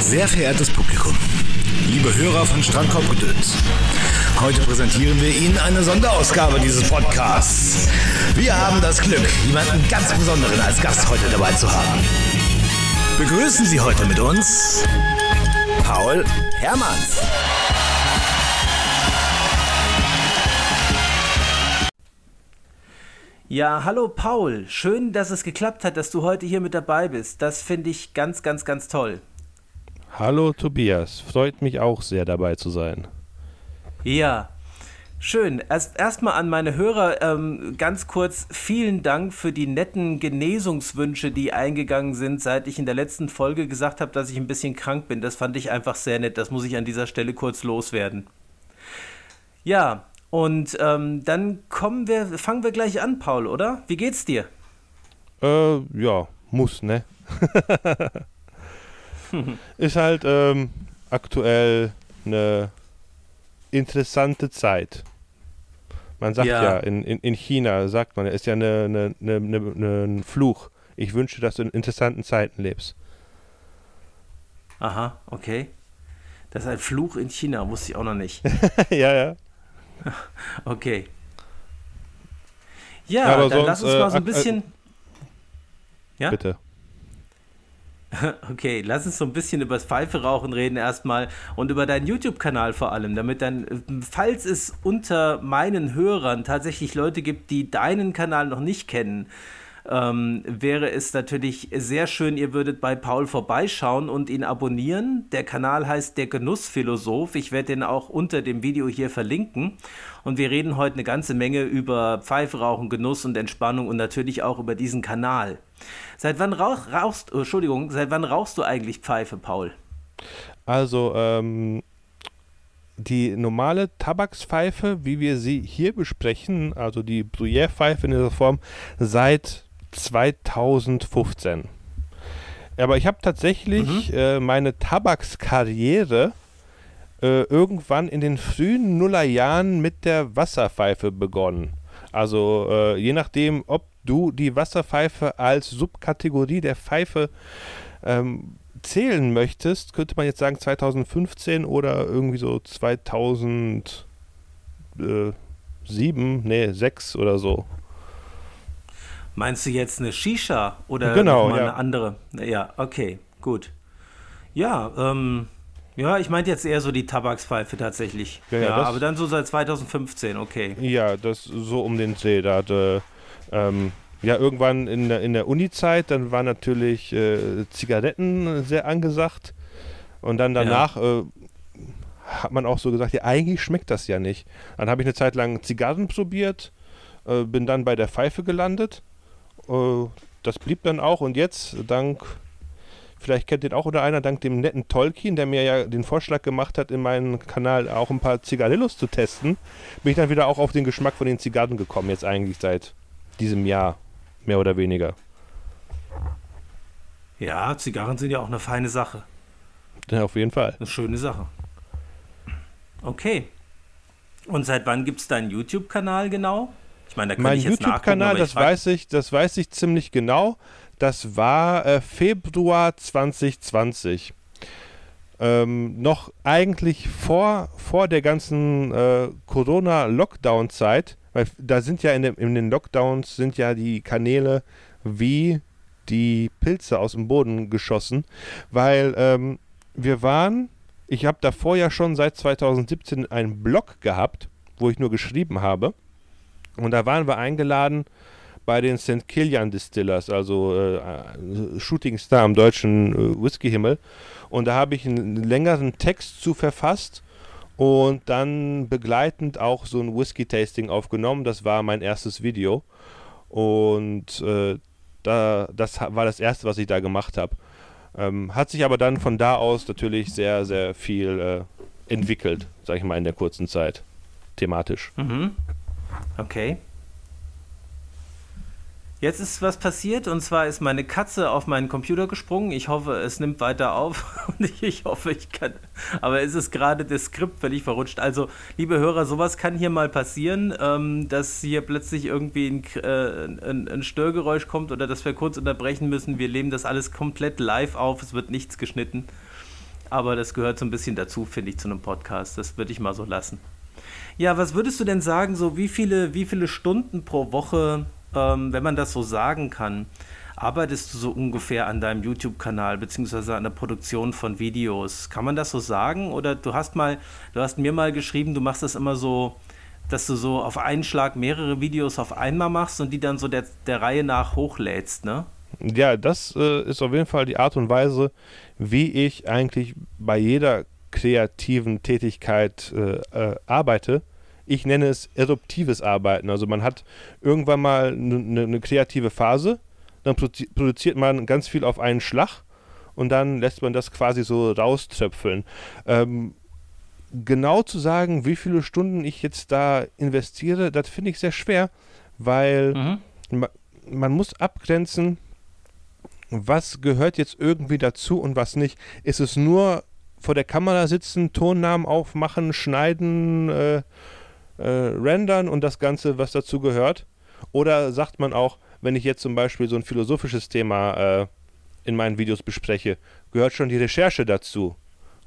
Sehr verehrtes Publikum, liebe Hörer von Strandkorbgedöns, heute präsentieren wir Ihnen eine Sonderausgabe dieses Podcasts. Wir haben das Glück, jemanden ganz Besonderen als Gast heute dabei zu haben. Begrüßen Sie heute mit uns Paul Hermanns. Ja, hallo Paul. Schön, dass es geklappt hat, dass du heute hier mit dabei bist. Das finde ich ganz, ganz, ganz toll. Hallo Tobias, freut mich auch sehr dabei zu sein. Ja, schön. Erst erstmal an meine Hörer ähm, ganz kurz vielen Dank für die netten Genesungswünsche, die eingegangen sind, seit ich in der letzten Folge gesagt habe, dass ich ein bisschen krank bin. Das fand ich einfach sehr nett. Das muss ich an dieser Stelle kurz loswerden. Ja, und ähm, dann kommen wir, fangen wir gleich an, Paul, oder? Wie geht's dir? Äh, ja, muss, ne? ist halt ähm, aktuell eine interessante Zeit. Man sagt ja, ja in, in, in, China, sagt man, ist ja eine, eine, eine, eine, ein Fluch. Ich wünsche, dass du in interessanten Zeiten lebst. Aha, okay. Das ist ein Fluch in China, wusste ich auch noch nicht. ja, ja. Okay. Ja, ja dann sonst, lass uns mal so ein äh, bisschen. Äh, ja? Bitte. Okay, lass uns so ein bisschen über das Pfeife rauchen reden erstmal und über deinen YouTube-Kanal vor allem, damit dann, falls es unter meinen Hörern tatsächlich Leute gibt, die deinen Kanal noch nicht kennen, ähm, wäre es natürlich sehr schön, ihr würdet bei Paul vorbeischauen und ihn abonnieren. Der Kanal heißt Der Genussphilosoph. Ich werde den auch unter dem Video hier verlinken. Und wir reden heute eine ganze Menge über Pfeiferauchen, Genuss und Entspannung und natürlich auch über diesen Kanal. Seit wann rauch, rauchst, oh, Entschuldigung, seit wann rauchst du eigentlich Pfeife, Paul? Also, ähm, die normale Tabakspfeife, wie wir sie hier besprechen, also die Bruyère-Pfeife in dieser Form, seit 2015. Aber ich habe tatsächlich mhm. äh, meine Tabakskarriere äh, irgendwann in den frühen Nullerjahren mit der Wasserpfeife begonnen. Also äh, je nachdem, ob du die Wasserpfeife als Subkategorie der Pfeife ähm, zählen möchtest, könnte man jetzt sagen 2015 oder irgendwie so 2007, nee, 6 oder so. Meinst du jetzt eine Shisha oder genau, ja. eine andere? Ja, okay, gut. Ja, ähm, ja, ich meinte jetzt eher so die Tabakspfeife tatsächlich. Ja, ja, aber dann so seit 2015, okay. Ja, das so um den See. Da hatte, ähm, ja, irgendwann in der, in der Uni-Zeit, dann waren natürlich äh, Zigaretten sehr angesagt. Und dann danach ja. äh, hat man auch so gesagt, ja, eigentlich schmeckt das ja nicht. Dann habe ich eine Zeit lang Zigarren probiert, äh, bin dann bei der Pfeife gelandet äh, das blieb dann auch und jetzt, dank, vielleicht kennt ihr auch oder einer, dank dem netten Tolkien, der mir ja den Vorschlag gemacht hat, in meinem Kanal auch ein paar Zigarillos zu testen, bin ich dann wieder auch auf den Geschmack von den Zigarren gekommen, jetzt eigentlich seit diesem Jahr, mehr oder weniger. Ja, Zigarren sind ja auch eine feine Sache. Ja, auf jeden Fall. Eine schöne Sache. Okay. Und seit wann gibt es deinen YouTube-Kanal genau? Ich meine, da mein YouTube-Kanal, das weiß ich, das weiß ich ziemlich genau. Das war äh, Februar 2020. Ähm, noch eigentlich vor, vor der ganzen äh, Corona-Lockdown-Zeit, weil da sind ja in, dem, in den Lockdowns sind ja die Kanäle wie die Pilze aus dem Boden geschossen, weil ähm, wir waren, ich habe davor ja schon seit 2017 einen Blog gehabt, wo ich nur geschrieben habe. Und da waren wir eingeladen bei den St. Kilian Distillers, also äh, Shooting Star am deutschen äh, Whisky-Himmel. Und da habe ich einen längeren Text zu verfasst und dann begleitend auch so ein Whisky-Tasting aufgenommen. Das war mein erstes Video. Und äh, da, das war das erste, was ich da gemacht habe. Ähm, hat sich aber dann von da aus natürlich sehr, sehr viel äh, entwickelt, sag ich mal, in der kurzen Zeit. Thematisch. Mhm. Okay. Jetzt ist was passiert und zwar ist meine Katze auf meinen Computer gesprungen. Ich hoffe, es nimmt weiter auf und ich hoffe, ich kann. Aber es ist gerade das Skript völlig verrutscht. Also, liebe Hörer, sowas kann hier mal passieren, ähm, dass hier plötzlich irgendwie ein, äh, ein, ein, Störgeräusch kommt oder dass wir kurz unterbrechen müssen. Wir nehmen das alles komplett live auf, es wird nichts geschnitten. aber das gehört so ein bisschen dazu, finde ich, zu einem Podcast. Das würde ich mal so lassen. Ja, was würdest du denn sagen, so wie viele, wie viele Stunden pro Woche, ähm, wenn man das so sagen kann, arbeitest du so ungefähr an deinem YouTube-Kanal beziehungsweise an der Produktion von Videos? Kann man das so sagen? Oder du hast mal, du hast mir mal geschrieben, du machst das immer so, dass du so auf einen Schlag mehrere Videos auf einmal machst und die dann so der, der Reihe nach hochlädst, ne? Ja, das äh, ist auf jeden Fall die Art und Weise, wie ich eigentlich bei jeder kreativen Tätigkeit äh, äh, arbeite. Ich nenne es eruptives Arbeiten. Also man hat irgendwann mal eine ne, kreative Phase, dann produziert man ganz viel auf einen Schlag und dann lässt man das quasi so rauströpfeln. Ähm, genau zu sagen, wie viele Stunden ich jetzt da investiere, das finde ich sehr schwer, weil mhm. ma man muss abgrenzen, was gehört jetzt irgendwie dazu und was nicht. Ist es nur vor der Kamera sitzen, Tonnamen aufmachen, schneiden, äh, äh, rendern und das Ganze, was dazu gehört? Oder sagt man auch, wenn ich jetzt zum Beispiel so ein philosophisches Thema äh, in meinen Videos bespreche, gehört schon die Recherche dazu?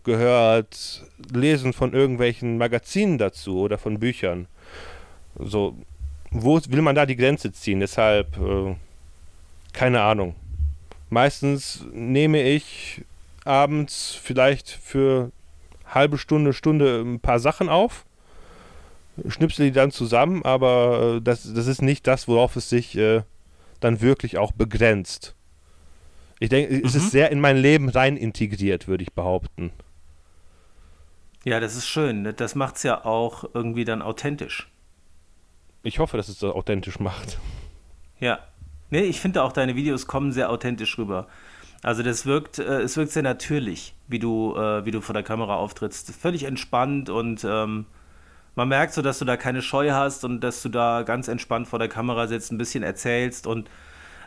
Gehört Lesen von irgendwelchen Magazinen dazu oder von Büchern? So, wo will man da die Grenze ziehen? Deshalb, äh, keine Ahnung. Meistens nehme ich abends vielleicht für halbe Stunde, Stunde ein paar Sachen auf, schnipsel die dann zusammen, aber äh, das, das ist nicht das, worauf es sich äh, dann wirklich auch begrenzt. Ich denke, mhm. es ist mhm. sehr in mein Leben rein integriert, würde ich behaupten. Ja, das ist schön. Ne? Das macht es ja auch irgendwie dann authentisch. Ich hoffe, dass es das authentisch macht. Ja. Nee, ich finde auch, deine Videos kommen sehr authentisch rüber. Also das wirkt, äh, es wirkt sehr natürlich, wie du, äh, wie du vor der Kamera auftrittst. Völlig entspannt und ähm, man merkt so, dass du da keine Scheu hast und dass du da ganz entspannt vor der Kamera sitzt, ein bisschen erzählst und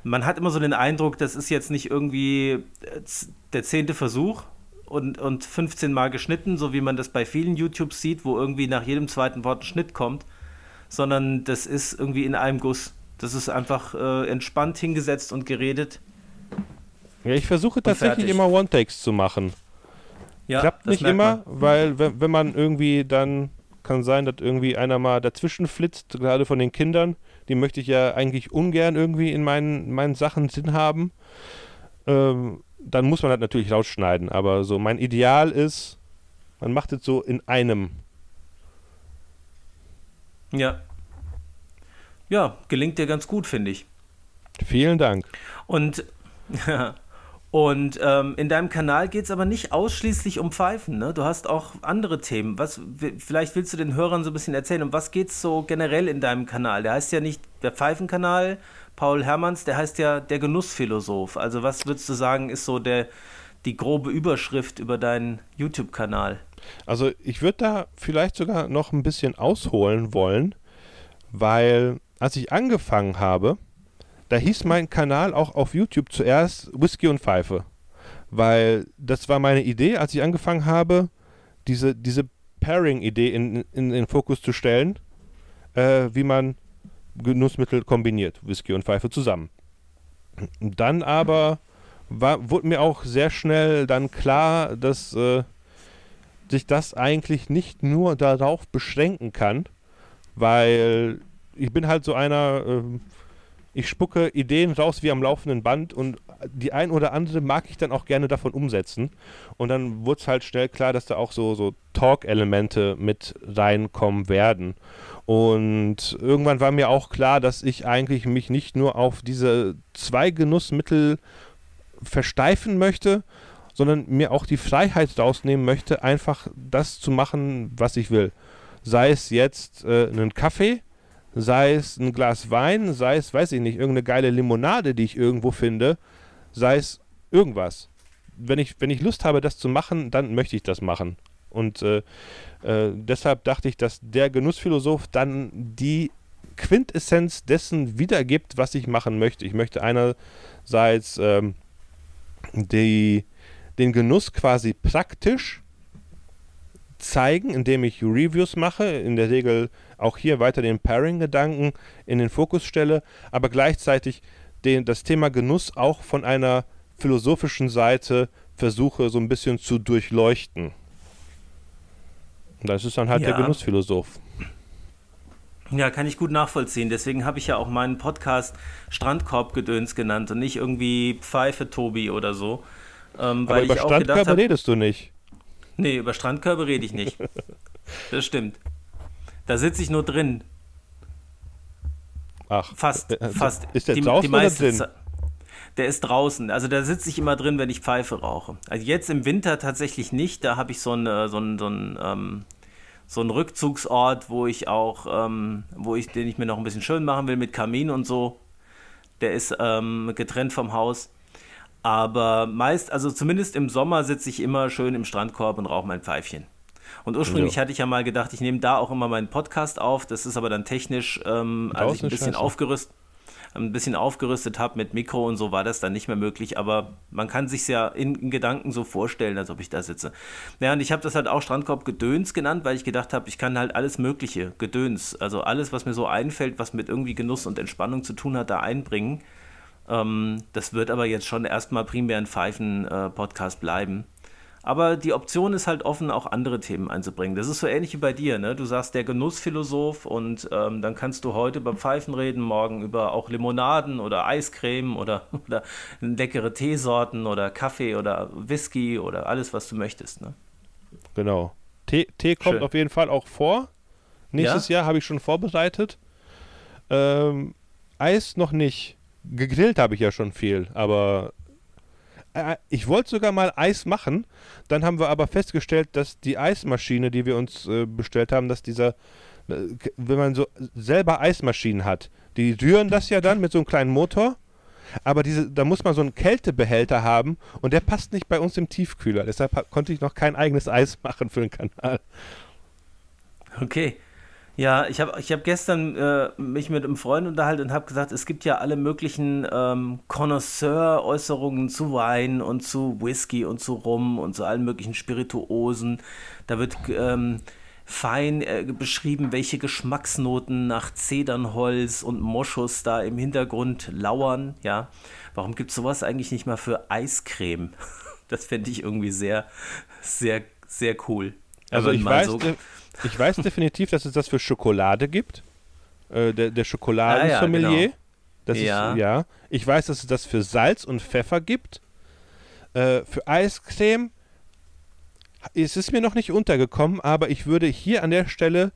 man hat immer so den Eindruck, das ist jetzt nicht irgendwie äh, der zehnte Versuch und, und 15 Mal geschnitten, so wie man das bei vielen YouTubes sieht, wo irgendwie nach jedem zweiten Wort ein Schnitt kommt, sondern das ist irgendwie in einem Guss. Das ist einfach äh, entspannt hingesetzt und geredet. Ja, ich versuche tatsächlich immer One-Takes zu machen. Ja, Klappt nicht immer, weil wenn, wenn man irgendwie dann kann sein, dass irgendwie einer mal dazwischen flitzt, gerade von den Kindern. Die möchte ich ja eigentlich ungern irgendwie in meinen, meinen Sachen Sinn haben. Ähm, dann muss man das natürlich rausschneiden. Aber so mein Ideal ist, man macht es so in einem. Ja. Ja, gelingt dir ganz gut, finde ich. Vielen Dank. Und ja, Und ähm, in deinem Kanal geht es aber nicht ausschließlich um Pfeifen. Ne? Du hast auch andere Themen. Was, vielleicht willst du den Hörern so ein bisschen erzählen, um was geht es so generell in deinem Kanal? Der heißt ja nicht der Pfeifenkanal, Paul Hermanns, der heißt ja der Genussphilosoph. Also was würdest du sagen, ist so der, die grobe Überschrift über deinen YouTube-Kanal? Also ich würde da vielleicht sogar noch ein bisschen ausholen wollen, weil als ich angefangen habe, da hieß mein Kanal auch auf YouTube zuerst Whisky und Pfeife. Weil das war meine Idee, als ich angefangen habe, diese, diese Pairing-Idee in, in, den Fokus zu stellen, äh, wie man Genussmittel kombiniert, Whisky und Pfeife zusammen. Dann aber war, wurde mir auch sehr schnell dann klar, dass äh, sich das eigentlich nicht nur darauf beschränken kann, weil ich bin halt so einer, äh, ich spucke Ideen raus wie am laufenden Band und die ein oder andere mag ich dann auch gerne davon umsetzen. Und dann wurde es halt schnell klar, dass da auch so, so Talk-Elemente mit reinkommen werden. Und irgendwann war mir auch klar, dass ich eigentlich mich nicht nur auf diese zwei Genussmittel versteifen möchte, sondern mir auch die Freiheit rausnehmen möchte, einfach das zu machen, was ich will. Sei es jetzt äh, einen Kaffee, sei es ein Glas Wein, sei es, weiß ich nicht, irgendeine geile Limonade, die ich irgendwo finde, sei es irgendwas. Wenn ich, wenn ich Lust habe, das zu machen, dann möchte ich das machen. Und äh, äh, deshalb dachte ich, dass der Genussphilosoph dann die Quintessenz dessen wiedergibt, was ich machen möchte. Ich möchte einerseits ähm, die, den Genuss quasi praktisch zeigen, indem ich Reviews mache, in der Regel auch hier weiter den Pairing-Gedanken in den Fokus stelle, aber gleichzeitig den, das Thema Genuss auch von einer philosophischen Seite versuche so ein bisschen zu durchleuchten. Das ist dann halt ja. der Genussphilosoph. Ja, kann ich gut nachvollziehen. Deswegen habe ich ja auch meinen Podcast Strandkorbgedöns genannt und nicht irgendwie Pfeife Tobi oder so. Ähm, Aber über Strandkörbe hab, redest du nicht. Nee, über Strandkörbe rede ich nicht. das stimmt. Da sitze ich nur drin. Ach, fast, äh, fast. Ist der die, draußen die oder drin? Der ist draußen. Also da sitze ich immer drin, wenn ich Pfeife rauche. Also jetzt im Winter tatsächlich nicht. Da habe ich so einen so einen, so einen ähm, so ein Rückzugsort, wo ich auch, ähm, wo ich, den ich mir noch ein bisschen schön machen will mit Kamin und so. Der ist ähm, getrennt vom Haus. Aber meist, also zumindest im Sommer sitze ich immer schön im Strandkorb und rauche mein Pfeifchen. Und ursprünglich ja. hatte ich ja mal gedacht, ich nehme da auch immer meinen Podcast auf. Das ist aber dann technisch, ähm, als ich ein bisschen aufgerüstet ein bisschen aufgerüstet habe mit Mikro und so, war das dann nicht mehr möglich. Aber man kann sich ja in, in, Gedanken so vorstellen, als ob ich da sitze. Ja, und ich habe das halt auch Strandkorb Gedöns genannt, weil ich gedacht habe, ich kann halt alles Mögliche, Gedöns, also alles, was mir so einfällt, was mit irgendwie Genuss und Entspannung zu tun hat, da einbringen. Ähm, das wird aber jetzt schon erstmal primär ein Pfeifen-Podcast äh, bleiben. Aber die Option ist halt offen, auch andere Themen einzubringen. Das ist so ähnlich wie bei dir. Ne? Du sagst der Genussphilosoph und ähm, dann kannst du heute beim Pfeifen reden, morgen über auch Limonaden oder Eiscreme oder, oder leckere Teesorten oder Kaffee oder Whisky oder alles, was du möchtest. Ne? Genau. Tee, Tee kommt Schön. auf jeden Fall auch vor. Nächstes ja? Jahr habe ich schon vorbereitet. Ähm, Eis noch nicht. Gegrillt habe ich ja schon viel, aber äh, ich wollte sogar mal Eis machen. Dann haben wir aber festgestellt, dass die Eismaschine, die wir uns äh, bestellt haben, dass dieser, äh, wenn man so selber Eismaschinen hat, die rühren das ja dann mit so einem kleinen Motor. Aber diese, da muss man so einen Kältebehälter haben und der passt nicht bei uns im Tiefkühler. Deshalb konnte ich noch kein eigenes Eis machen für den Kanal. Okay. Ja, ich habe ich hab gestern äh, mich mit einem Freund unterhalten und habe gesagt, es gibt ja alle möglichen ähm, Connoisseur-Äußerungen zu Wein und zu Whisky und zu Rum und zu allen möglichen Spirituosen. Da wird ähm, fein äh, beschrieben, welche Geschmacksnoten nach Zedernholz und Moschus da im Hintergrund lauern. Ja, warum gibt es sowas eigentlich nicht mal für Eiscreme? Das fände ich irgendwie sehr, sehr, sehr cool. Also ich weiß, so ich weiß definitiv, dass es das für Schokolade gibt. Äh, der, der Schokoladensommelier. Ah, ja, genau. Das ja. Ist, ja. Ich weiß, dass es das für Salz und Pfeffer gibt. Äh, für Eiscreme es ist mir noch nicht untergekommen, aber ich würde hier an der Stelle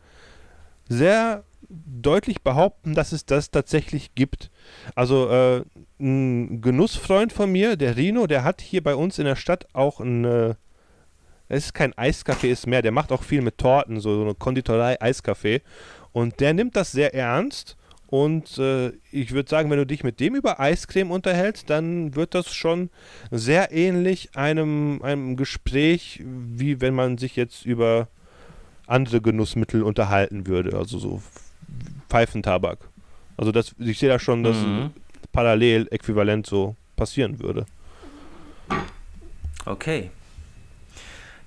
sehr deutlich behaupten, dass es das tatsächlich gibt. Also äh, ein Genussfreund von mir, der Rino, der hat hier bei uns in der Stadt auch ein äh, es ist kein Eiskaffee, ist mehr. Der macht auch viel mit Torten, so, so eine Konditorei Eiskaffee. Und der nimmt das sehr ernst. Und äh, ich würde sagen, wenn du dich mit dem über Eiscreme unterhältst, dann wird das schon sehr ähnlich einem, einem Gespräch, wie wenn man sich jetzt über andere Genussmittel unterhalten würde. Also so Pfeifentabak. Also das, ich sehe da schon, dass mhm. parallel äquivalent so passieren würde. Okay.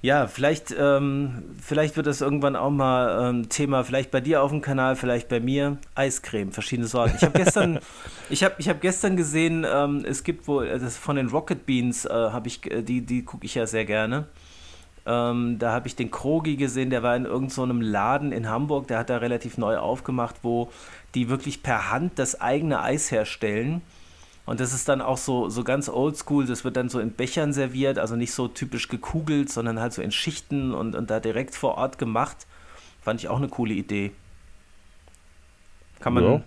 Ja, vielleicht, ähm, vielleicht wird das irgendwann auch mal ähm, Thema, vielleicht bei dir auf dem Kanal, vielleicht bei mir. Eiscreme, verschiedene Sorten. Ich habe gestern, ich habe, ich habe gestern gesehen, ähm, es gibt wohl, das von den Rocket Beans, äh, habe ich, äh, die, die gucke ich ja sehr gerne. Ähm, da habe ich den Krogi gesehen, der war in irgendeinem so Laden in Hamburg, der hat da relativ neu aufgemacht, wo die wirklich per Hand das eigene Eis herstellen und das ist dann auch so, so ganz oldschool. Das wird dann so in Bechern serviert, also nicht so typisch gekugelt, sondern halt so in Schichten und, und da direkt vor Ort gemacht. Fand ich auch eine coole Idee. Kann man, ja,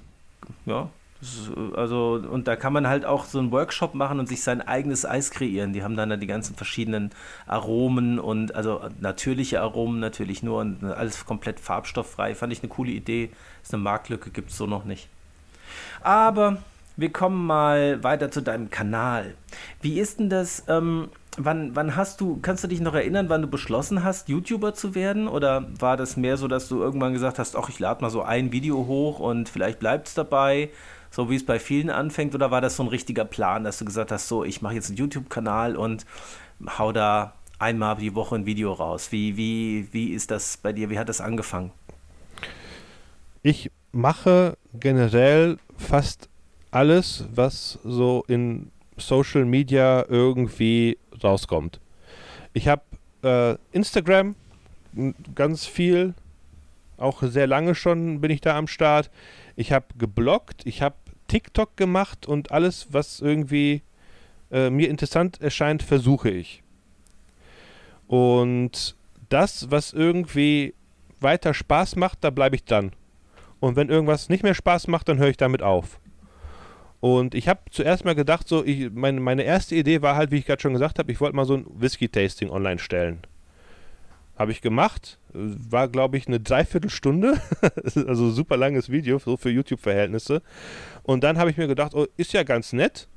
ja ist, also, und da kann man halt auch so einen Workshop machen und sich sein eigenes Eis kreieren. Die haben dann da die ganzen verschiedenen Aromen und, also natürliche Aromen natürlich nur und alles komplett farbstofffrei. Fand ich eine coole Idee. Ist eine Marktlücke, gibt es so noch nicht. Aber wir kommen mal weiter zu deinem Kanal. Wie ist denn das? Ähm, wann, wann hast du, kannst du dich noch erinnern, wann du beschlossen hast, YouTuber zu werden? Oder war das mehr so, dass du irgendwann gesagt hast, ach, ich lade mal so ein Video hoch und vielleicht bleibt es dabei, so wie es bei vielen anfängt? Oder war das so ein richtiger Plan, dass du gesagt hast, so, ich mache jetzt einen YouTube-Kanal und hau da einmal die Woche ein Video raus? Wie, wie, wie ist das bei dir? Wie hat das angefangen? Ich mache generell fast alles, was so in Social Media irgendwie rauskommt. Ich habe äh, Instagram ganz viel, auch sehr lange schon bin ich da am Start. Ich habe gebloggt, ich habe TikTok gemacht und alles, was irgendwie äh, mir interessant erscheint, versuche ich. Und das, was irgendwie weiter Spaß macht, da bleibe ich dann. Und wenn irgendwas nicht mehr Spaß macht, dann höre ich damit auf. Und ich habe zuerst mal gedacht, so, ich, meine, meine erste Idee war halt, wie ich gerade schon gesagt habe, ich wollte mal so ein Whisky-Tasting online stellen. Habe ich gemacht. War, glaube ich, eine Dreiviertelstunde. also super langes Video, so für YouTube-Verhältnisse. Und dann habe ich mir gedacht, oh, ist ja ganz nett.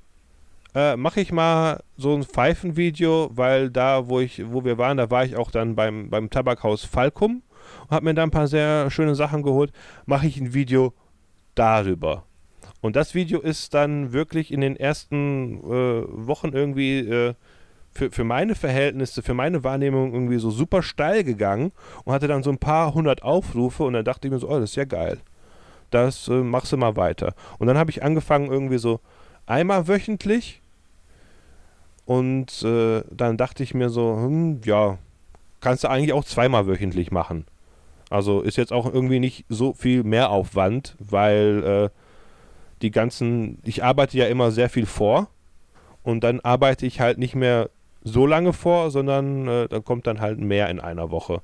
Äh, Mache ich mal so ein Pfeifenvideo, weil da, wo ich, wo wir waren, da war ich auch dann beim, beim Tabakhaus Falkum und habe mir da ein paar sehr schöne Sachen geholt. Mache ich ein Video darüber. Und das Video ist dann wirklich in den ersten äh, Wochen irgendwie äh, für, für meine Verhältnisse, für meine Wahrnehmung irgendwie so super steil gegangen und hatte dann so ein paar hundert Aufrufe und dann dachte ich mir so, oh, das ist ja geil. Das äh, machst du mal weiter. Und dann habe ich angefangen irgendwie so einmal wöchentlich und äh, dann dachte ich mir so, hm, ja, kannst du eigentlich auch zweimal wöchentlich machen. Also ist jetzt auch irgendwie nicht so viel Mehraufwand, weil äh, die ganzen, ich arbeite ja immer sehr viel vor und dann arbeite ich halt nicht mehr so lange vor, sondern äh, dann kommt dann halt mehr in einer Woche.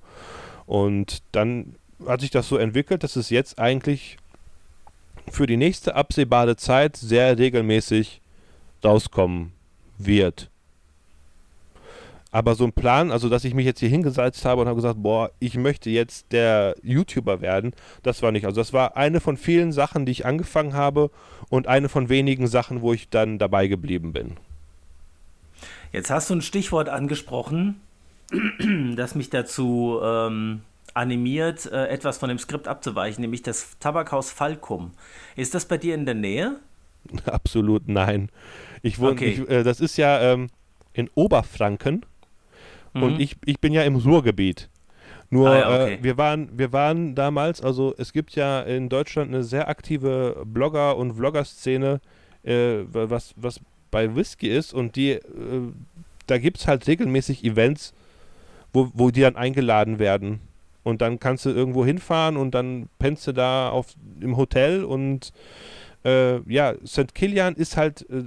Und dann hat sich das so entwickelt, dass es jetzt eigentlich für die nächste absehbare Zeit sehr regelmäßig rauskommen wird. Aber so ein Plan, also dass ich mich jetzt hier hingesetzt habe und habe gesagt, boah, ich möchte jetzt der YouTuber werden, das war nicht. Also das war eine von vielen Sachen, die ich angefangen habe und eine von wenigen Sachen, wo ich dann dabei geblieben bin. Jetzt hast du ein Stichwort angesprochen, das mich dazu ähm, animiert, äh, etwas von dem Skript abzuweichen, nämlich das Tabakhaus Falkum. Ist das bei dir in der Nähe? Absolut nein. Ich wohne, okay. ich, äh, das ist ja ähm, in Oberfranken mhm. und ich, ich bin ja im Ruhrgebiet. Nur ah, ja, okay. äh, wir waren wir waren damals, also es gibt ja in Deutschland eine sehr aktive Blogger und Vlogger-Szene, äh, was was bei Whisky ist und die, äh, da gibt es halt regelmäßig Events, wo, wo die dann eingeladen werden. Und dann kannst du irgendwo hinfahren und dann pennst du da auf, im Hotel und äh, ja, St. Kilian ist halt äh,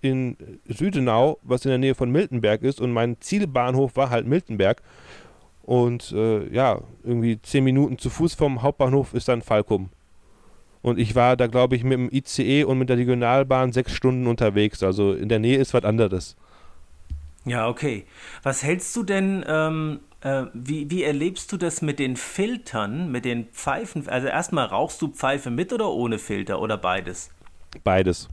in Südenau, was in der Nähe von Miltenberg ist und mein Zielbahnhof war halt Miltenberg. Und äh, ja, irgendwie zehn Minuten zu Fuß vom Hauptbahnhof ist dann Falkum. Und ich war da, glaube ich, mit dem ICE und mit der Regionalbahn sechs Stunden unterwegs. Also in der Nähe ist was anderes. Ja, okay. Was hältst du denn, ähm, äh, wie, wie erlebst du das mit den Filtern, mit den Pfeifen? Also erstmal rauchst du Pfeife mit oder ohne Filter oder beides? Beides.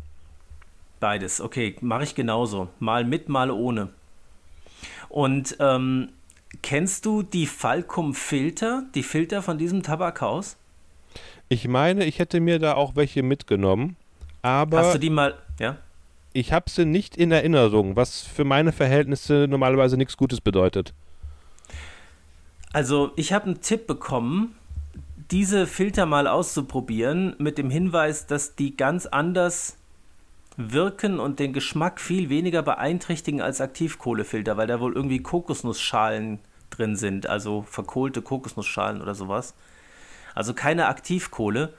Beides, okay, mache ich genauso. Mal mit, mal ohne. Und ähm, kennst du die Falcum-Filter, die Filter von diesem Tabakhaus? Ich meine, ich hätte mir da auch welche mitgenommen, aber. Hast du die mal, ja? Ich habe sie nicht in Erinnerung, was für meine Verhältnisse normalerweise nichts Gutes bedeutet. Also, ich habe einen Tipp bekommen, diese Filter mal auszuprobieren, mit dem Hinweis, dass die ganz anders wirken und den Geschmack viel weniger beeinträchtigen als Aktivkohlefilter, weil da wohl irgendwie Kokosnussschalen drin sind, also verkohlte Kokosnussschalen oder sowas also keine Aktivkohle.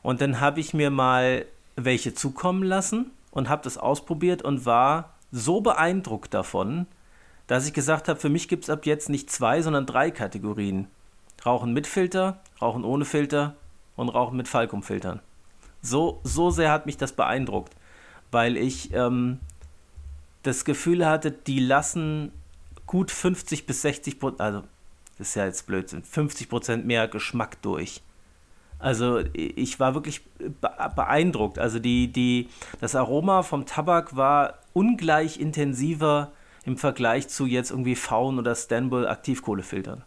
Und dann habe ich mir mal welche zukommen lassen und habe das ausprobiert und war so beeindruckt davon, dass ich gesagt habe, für mich gibt es ab jetzt nicht zwei, sondern drei Kategorien. Rauchen mit Filter, Rauchen ohne Filter und Rauchen mit Falkumfiltern. So, so sehr hat mich das beeindruckt, weil ich ähm, das Gefühl hatte, die lassen gut 50 bis 60 Prozent, also das ist ja jetzt Blödsinn, 50% mehr Geschmack durch. Also ich war wirklich beeindruckt. Also die, die, das Aroma vom Tabak war ungleich intensiver im Vergleich zu jetzt irgendwie Faun oder Stanbull Aktivkohlefiltern.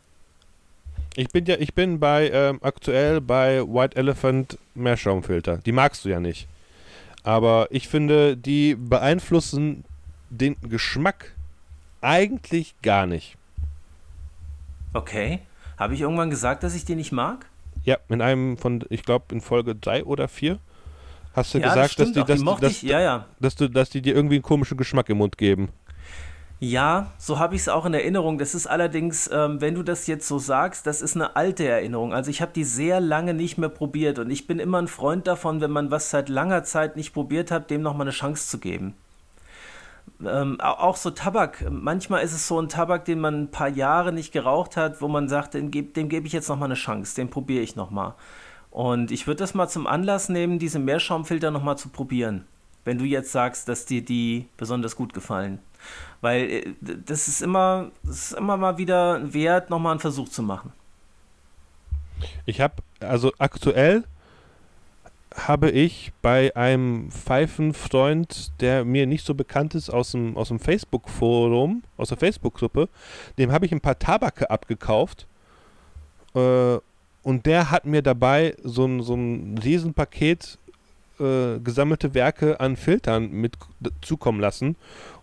Ich bin ja, ich bin bei ähm, aktuell bei White Elephant Meerschaumfilter. Die magst du ja nicht. Aber ich finde, die beeinflussen den Geschmack eigentlich gar nicht. Okay. Habe ich irgendwann gesagt, dass ich den nicht mag? Ja, in einem von, ich glaube, in Folge 3 oder 4 hast du ja, gesagt, das dass, die, dass, dass, ich, ja, ja. dass, du, dass die dir irgendwie einen komischen Geschmack im Mund geben. Ja, so habe ich es auch in Erinnerung. Das ist allerdings, ähm, wenn du das jetzt so sagst, das ist eine alte Erinnerung. Also ich habe die sehr lange nicht mehr probiert und ich bin immer ein Freund davon, wenn man was seit langer Zeit nicht probiert hat, dem nochmal eine Chance zu geben. Ähm, auch so Tabak. Manchmal ist es so ein Tabak, den man ein paar Jahre nicht geraucht hat, wo man sagt, dem, gebe ich jetzt nochmal eine Chance, den probiere ich nochmal. Und ich würde das mal zum Anlass nehmen, diese Meerschaumfilter nochmal zu probieren. Wenn du jetzt sagst, dass dir die besonders gut gefallen. Weil äh, das ist immer, das ist immer mal wieder wert, nochmal einen Versuch zu machen. Ich habe, also aktuell habe ich bei einem Pfeifenfreund, der mir nicht so bekannt ist, aus dem, aus dem Facebook-Forum, aus der Facebook-Gruppe, dem habe ich ein paar Tabake abgekauft. Äh, und der hat mir dabei so ein, so ein Riesenpaket äh, gesammelte Werke an Filtern mit zukommen lassen.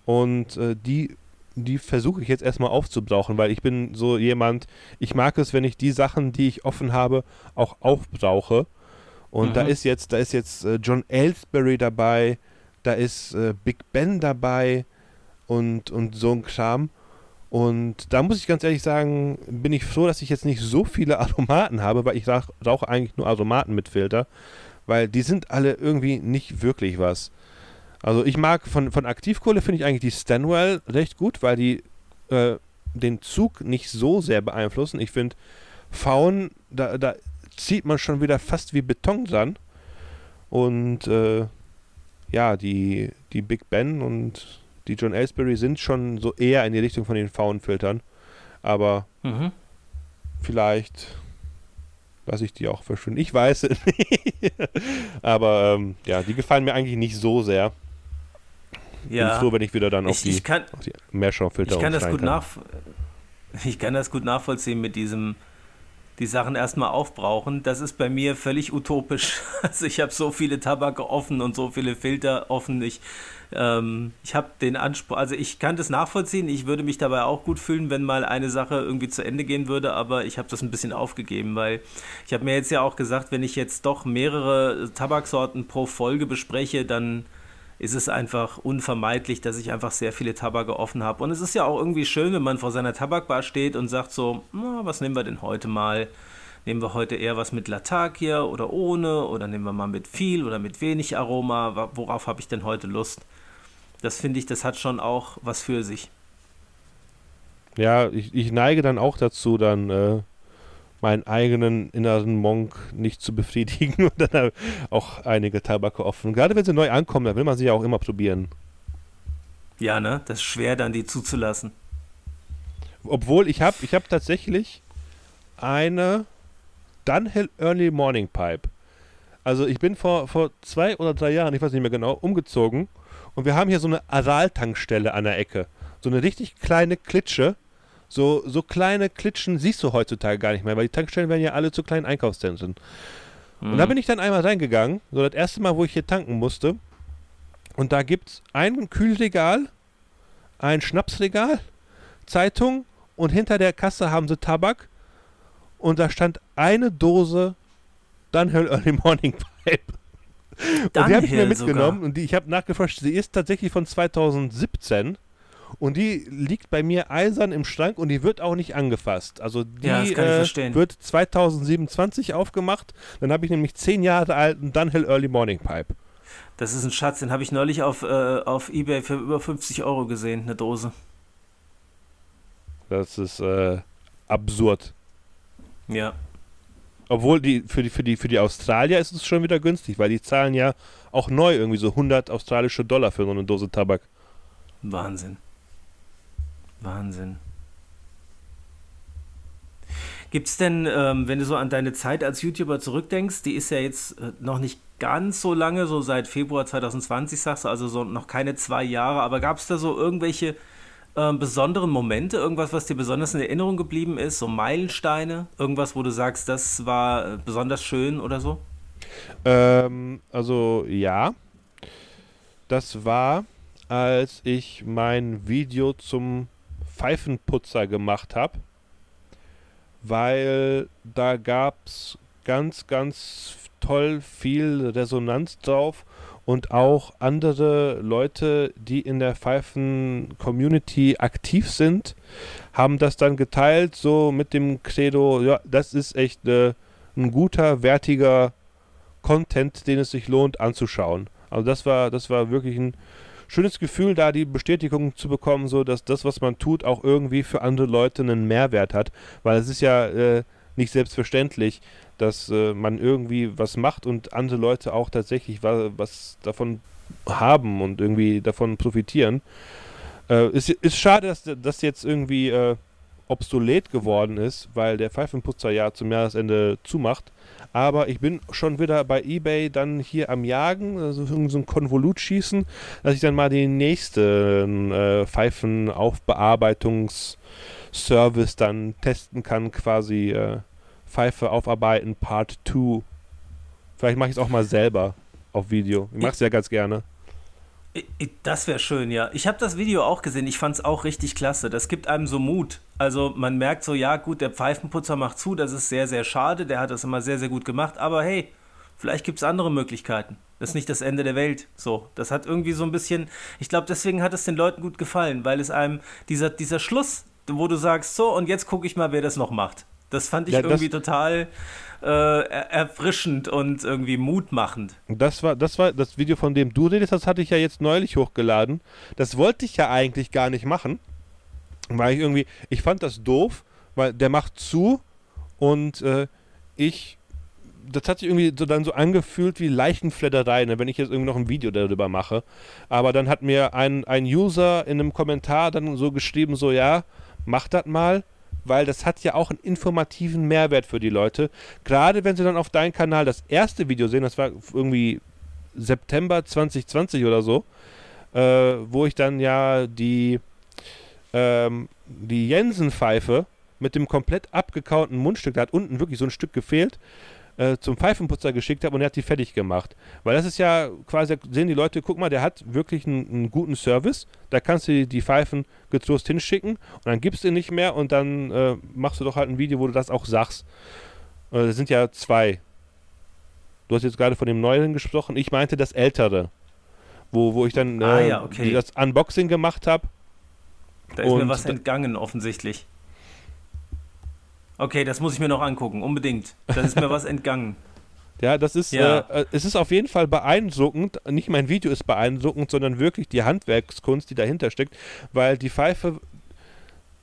Und äh, die, die versuche ich jetzt erstmal aufzubrauchen, weil ich bin so jemand, ich mag es, wenn ich die Sachen, die ich offen habe, auch aufbrauche. Und mhm. da ist jetzt, da ist jetzt äh, John Aylesbury dabei, da ist äh, Big Ben dabei und, und so ein Kram. Und da muss ich ganz ehrlich sagen, bin ich froh, dass ich jetzt nicht so viele Aromaten habe, weil ich rauche eigentlich nur Aromaten mit Filter, weil die sind alle irgendwie nicht wirklich was. Also ich mag von, von Aktivkohle finde ich eigentlich die Stanwell recht gut, weil die äh, den Zug nicht so sehr beeinflussen. Ich finde Faun, da, da zieht man schon wieder fast wie Beton dran. Und äh, ja, die, die Big Ben und die John Aylesbury sind schon so eher in die Richtung von den Faunfiltern. Aber mhm. vielleicht lasse ich die auch verschwinden. Ich weiß es nicht. Aber ähm, ja, die gefallen mir eigentlich nicht so sehr ja. bin froh, wenn ich wieder dann auf, ich, die, kann, auf die Meerschaumfilter ich kann das gut nach, Ich kann das gut nachvollziehen mit diesem, die Sachen erstmal aufbrauchen. Das ist bei mir völlig utopisch. Also ich habe so viele Tabake offen und so viele Filter offen. Ich, ähm, ich habe den Anspruch, also ich kann das nachvollziehen. Ich würde mich dabei auch gut fühlen, wenn mal eine Sache irgendwie zu Ende gehen würde, aber ich habe das ein bisschen aufgegeben, weil ich habe mir jetzt ja auch gesagt, wenn ich jetzt doch mehrere Tabaksorten pro Folge bespreche, dann ist es einfach unvermeidlich, dass ich einfach sehr viele Tabake offen habe. Und es ist ja auch irgendwie schön, wenn man vor seiner Tabakbar steht und sagt so, na, was nehmen wir denn heute mal? Nehmen wir heute eher was mit Latakia oder ohne oder nehmen wir mal mit viel oder mit wenig Aroma? Worauf habe ich denn heute Lust? Das finde ich, das hat schon auch was für sich. Ja, ich, ich neige dann auch dazu, dann äh, meinen eigenen inneren Monk nicht zu befriedigen und dann auch einige Tabake offen. Gerade wenn sie neu ankommen, da will man sie ja auch immer probieren. Ja, ne? Das ist schwer, dann die zuzulassen. Obwohl, ich habe ich hab tatsächlich eine Dunhill Early Morning Pipe. Also ich bin vor, vor zwei oder drei Jahren, ich weiß nicht mehr genau, umgezogen und wir haben hier so eine Aral-Tankstelle an der Ecke. So eine richtig kleine Klitsche so, so kleine Klitschen siehst du heutzutage gar nicht mehr, weil die Tankstellen werden ja alle zu kleinen Einkaufszentren. Mhm. Und da mhm. bin ich dann einmal reingegangen, so das erste Mal, wo ich hier tanken musste. Und da gibt es ein Kühlregal, ein Schnapsregal, Zeitung und hinter der Kasse haben sie Tabak. Und da stand eine Dose Dunhill Early Morning Pipe. und die habe ich mir mitgenommen sogar. und die, ich habe nachgeforscht, sie ist tatsächlich von 2017 und die liegt bei mir eisern im Schrank und die wird auch nicht angefasst. Also die ja, äh, wird 2027 aufgemacht. Dann habe ich nämlich zehn Jahre alten Dunhill Early Morning Pipe. Das ist ein Schatz, den habe ich neulich auf, äh, auf Ebay für über 50 Euro gesehen, eine Dose. Das ist äh, absurd. Ja. Obwohl die für, die für die für die Australier ist es schon wieder günstig, weil die zahlen ja auch neu irgendwie so 100 australische Dollar für so eine Dose Tabak. Wahnsinn. Wahnsinn. Gibt es denn, ähm, wenn du so an deine Zeit als YouTuber zurückdenkst, die ist ja jetzt äh, noch nicht ganz so lange, so seit Februar 2020 sagst du, also so noch keine zwei Jahre, aber gab es da so irgendwelche äh, besonderen Momente, irgendwas, was dir besonders in Erinnerung geblieben ist, so Meilensteine, irgendwas, wo du sagst, das war äh, besonders schön oder so? Ähm, also ja, das war, als ich mein Video zum Pfeifenputzer gemacht habe, weil da gab es ganz, ganz toll viel Resonanz drauf und auch andere Leute, die in der Pfeifen-Community aktiv sind, haben das dann geteilt, so mit dem Credo, ja, das ist echt äh, ein guter, wertiger Content, den es sich lohnt anzuschauen. Also das war, das war wirklich ein schönes Gefühl, da die Bestätigung zu bekommen, so dass das, was man tut, auch irgendwie für andere Leute einen Mehrwert hat. Weil es ist ja äh, nicht selbstverständlich, dass äh, man irgendwie was macht und andere Leute auch tatsächlich was, was davon haben und irgendwie davon profitieren. Äh, ist, ist schade, dass das jetzt irgendwie äh, obsolet geworden ist, weil der Pfeifenputzer ja zum Jahresende zumacht. Aber ich bin schon wieder bei eBay dann hier am Jagen, also so ein Konvolut schießen, dass ich dann mal den nächsten äh, Pfeifenaufbearbeitungsservice dann testen kann, quasi äh, Pfeife aufarbeiten, Part 2. Vielleicht mache ich es auch mal selber auf Video. Ich mache es ja ganz gerne. Das wäre schön, ja. Ich habe das Video auch gesehen. Ich fand es auch richtig klasse. Das gibt einem so Mut. Also man merkt so, ja gut, der Pfeifenputzer macht zu. Das ist sehr, sehr schade. Der hat das immer sehr, sehr gut gemacht. Aber hey, vielleicht gibt es andere Möglichkeiten. Das ist nicht das Ende der Welt. So, das hat irgendwie so ein bisschen. Ich glaube, deswegen hat es den Leuten gut gefallen, weil es einem dieser dieser Schluss, wo du sagst, so und jetzt gucke ich mal, wer das noch macht. Das fand ich ja, irgendwie total äh, erfrischend und irgendwie mutmachend. Das war, das war das Video, von dem du redest, das hatte ich ja jetzt neulich hochgeladen. Das wollte ich ja eigentlich gar nicht machen. Weil ich irgendwie, ich fand das doof, weil der macht zu und äh, ich das hat sich irgendwie so dann so angefühlt wie Leichenfledderei, ne, wenn ich jetzt irgendwie noch ein Video darüber mache. Aber dann hat mir ein, ein User in einem Kommentar dann so geschrieben, so ja, mach das mal weil das hat ja auch einen informativen Mehrwert für die Leute. Gerade wenn sie dann auf deinem Kanal das erste Video sehen, das war irgendwie September 2020 oder so, äh, wo ich dann ja die, ähm, die Jensen-Pfeife mit dem komplett abgekauten Mundstück, da hat unten wirklich so ein Stück gefehlt, äh, zum Pfeifenputzer geschickt habe und er hat die fertig gemacht. Weil das ist ja quasi, sehen die Leute, guck mal, der hat wirklich einen, einen guten Service. Da kannst du die Pfeifen getrost hinschicken und dann gibst du ihn nicht mehr und dann äh, machst du doch halt ein Video, wo du das auch sagst. Äh, das sind ja zwei. Du hast jetzt gerade von dem Neuen gesprochen. Ich meinte das Ältere. Wo, wo ich dann ah, äh, ja, okay. das Unboxing gemacht habe. Da ist mir was entgangen, offensichtlich. Okay, das muss ich mir noch angucken, unbedingt. Da ist mir was entgangen. Ja, das ist, ja. Äh, äh, es ist auf jeden Fall beeindruckend. Nicht mein Video ist beeindruckend, sondern wirklich die Handwerkskunst, die dahinter steckt, weil die Pfeife,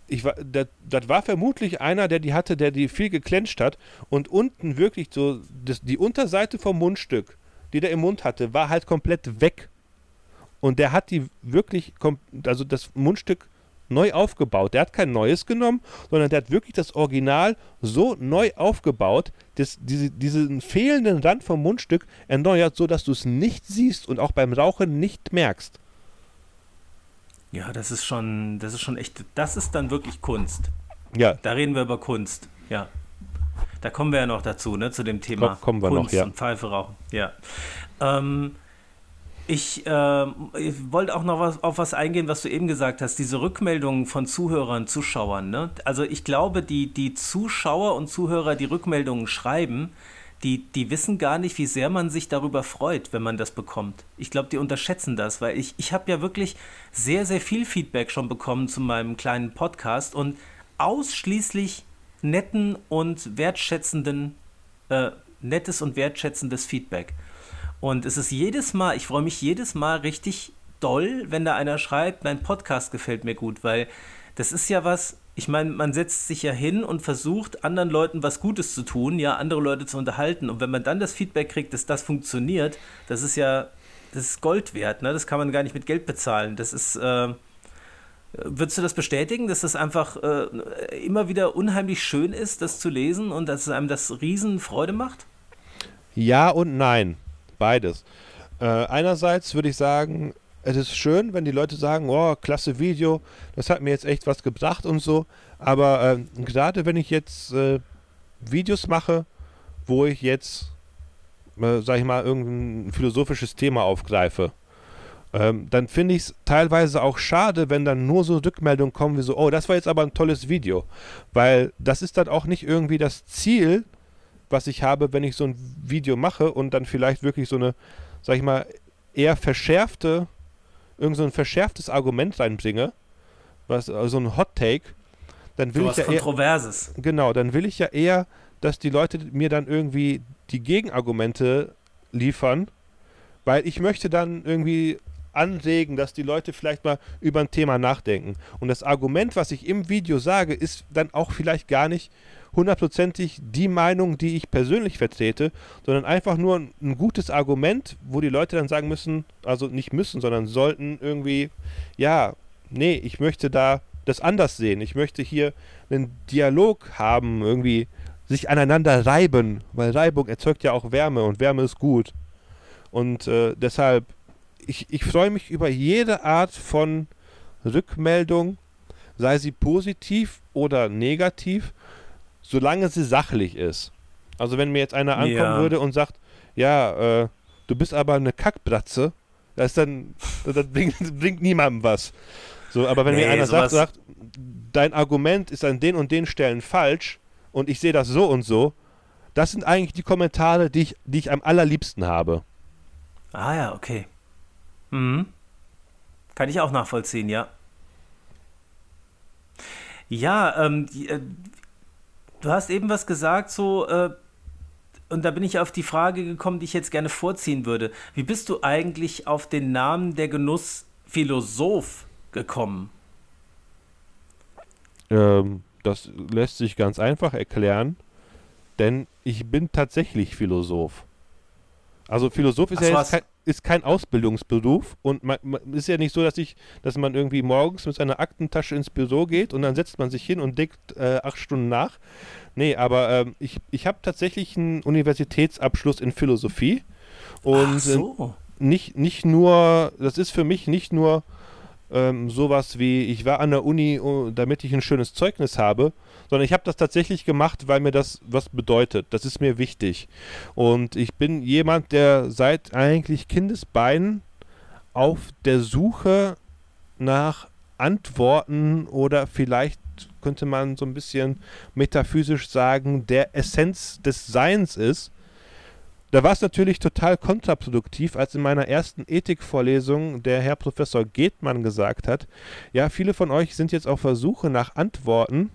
ich war, das, das war vermutlich einer, der die hatte, der die viel geklenscht hat und unten wirklich so, das, die Unterseite vom Mundstück, die der im Mund hatte, war halt komplett weg. Und der hat die wirklich, also das Mundstück neu aufgebaut. Der hat kein neues genommen, sondern der hat wirklich das Original so neu aufgebaut, dass diese, diesen fehlenden Rand vom Mundstück erneuert, sodass du es nicht siehst und auch beim Rauchen nicht merkst. Ja, das ist schon, das ist schon echt, das ist dann wirklich Kunst. Ja. Da reden wir über Kunst, ja. Da kommen wir ja noch dazu, ne, zu dem Thema kommen wir Kunst noch, ja. und Pfeife rauchen. Ja. Ähm, ich, äh, ich wollte auch noch was, auf was eingehen, was du eben gesagt hast, diese Rückmeldungen von Zuhörern, Zuschauern. Ne? Also ich glaube, die, die Zuschauer und Zuhörer, die Rückmeldungen schreiben, die, die wissen gar nicht, wie sehr man sich darüber freut, wenn man das bekommt. Ich glaube, die unterschätzen das, weil ich, ich habe ja wirklich sehr, sehr viel Feedback schon bekommen zu meinem kleinen Podcast und ausschließlich netten und wertschätzenden, äh, nettes und wertschätzendes Feedback. Und es ist jedes Mal, ich freue mich jedes Mal richtig doll, wenn da einer schreibt, dein Podcast gefällt mir gut, weil das ist ja was, ich meine, man setzt sich ja hin und versucht, anderen Leuten was Gutes zu tun, ja, andere Leute zu unterhalten. Und wenn man dann das Feedback kriegt, dass das funktioniert, das ist ja, das ist Gold wert, ne? Das kann man gar nicht mit Geld bezahlen. Das ist, äh, Würdest du das bestätigen, dass das einfach äh, immer wieder unheimlich schön ist, das zu lesen und dass es einem das Riesenfreude macht? Ja und nein beides. Äh, einerseits würde ich sagen, es ist schön, wenn die Leute sagen, oh, klasse Video, das hat mir jetzt echt was gebracht und so. Aber äh, gerade wenn ich jetzt äh, Videos mache, wo ich jetzt, äh, sag ich mal, irgendein philosophisches Thema aufgreife, ähm, dann finde ich es teilweise auch schade, wenn dann nur so Rückmeldungen kommen wie so, oh, das war jetzt aber ein tolles Video. Weil das ist dann auch nicht irgendwie das Ziel was ich habe, wenn ich so ein Video mache und dann vielleicht wirklich so eine, sag ich mal, eher verschärfte, irgend so ein verschärftes Argument reinbringe, was, also ein Hot Take, dann will so ich ja Kontroverses. Eher, genau, dann will ich ja eher, dass die Leute mir dann irgendwie die Gegenargumente liefern, weil ich möchte dann irgendwie anregen, dass die Leute vielleicht mal über ein Thema nachdenken. Und das Argument, was ich im Video sage, ist dann auch vielleicht gar nicht hundertprozentig die Meinung, die ich persönlich vertrete, sondern einfach nur ein, gutes Argument, wo die Leute dann sagen müssen, also nicht müssen, sondern sollten irgendwie, ja, nee, ich möchte da das anders sehen. Ich möchte hier einen Dialog haben, irgendwie sich aneinander reiben, weil Reibung erzeugt ja auch Wärme und Wärme ist gut. Und äh, deshalb, ich, ich freue mich über jede Art von Rückmeldung, sei sie positiv oder negativ solange sie sachlich ist. Also wenn mir jetzt einer ankommen ja. würde und sagt, ja, äh, du bist aber eine Kackbratze, das dann, das bringt, bringt niemandem was. So, aber wenn nee, mir einer sagt, sagt, dein Argument ist an den und den Stellen falsch und ich sehe das so und so, das sind eigentlich die Kommentare, die ich, die ich am allerliebsten habe. Ah ja, okay. Mhm. Kann ich auch nachvollziehen, ja. Ja, ähm, äh, Du hast eben was gesagt, so, äh, und da bin ich auf die Frage gekommen, die ich jetzt gerne vorziehen würde. Wie bist du eigentlich auf den Namen der Genussphilosoph gekommen? Ähm, das lässt sich ganz einfach erklären, denn ich bin tatsächlich Philosoph. Also Philosoph ist Ach, ja jetzt kein, ist kein Ausbildungsberuf und man, man, ist ja nicht so, dass ich, dass man irgendwie morgens mit seiner Aktentasche ins Büro geht und dann setzt man sich hin und deckt äh, acht Stunden nach. Nee, aber ähm, ich, ich habe tatsächlich einen Universitätsabschluss in Philosophie und so. nicht, nicht nur, das ist für mich nicht nur ähm, sowas wie, ich war an der Uni, uh, damit ich ein schönes Zeugnis habe, sondern ich habe das tatsächlich gemacht, weil mir das was bedeutet. Das ist mir wichtig. Und ich bin jemand, der seit eigentlich Kindesbeinen auf der Suche nach Antworten oder vielleicht könnte man so ein bisschen metaphysisch sagen, der Essenz des Seins ist. Da war es natürlich total kontraproduktiv, als in meiner ersten Ethikvorlesung der Herr Professor Gethmann gesagt hat, ja, viele von euch sind jetzt auf Versuche nach Antworten,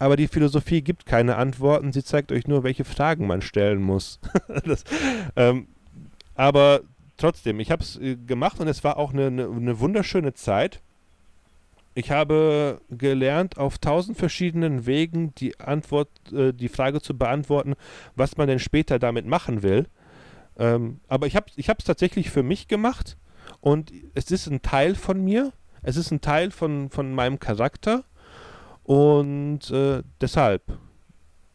aber die Philosophie gibt keine Antworten, sie zeigt euch nur, welche Fragen man stellen muss. das, ähm, aber trotzdem, ich habe es äh, gemacht und es war auch eine, eine, eine wunderschöne Zeit. Ich habe gelernt, auf tausend verschiedenen Wegen die Antwort, äh, die Frage zu beantworten, was man denn später damit machen will. Ähm, aber ich habe es ich tatsächlich für mich gemacht und es ist ein Teil von mir. Es ist ein Teil von, von meinem Charakter. Und äh, deshalb,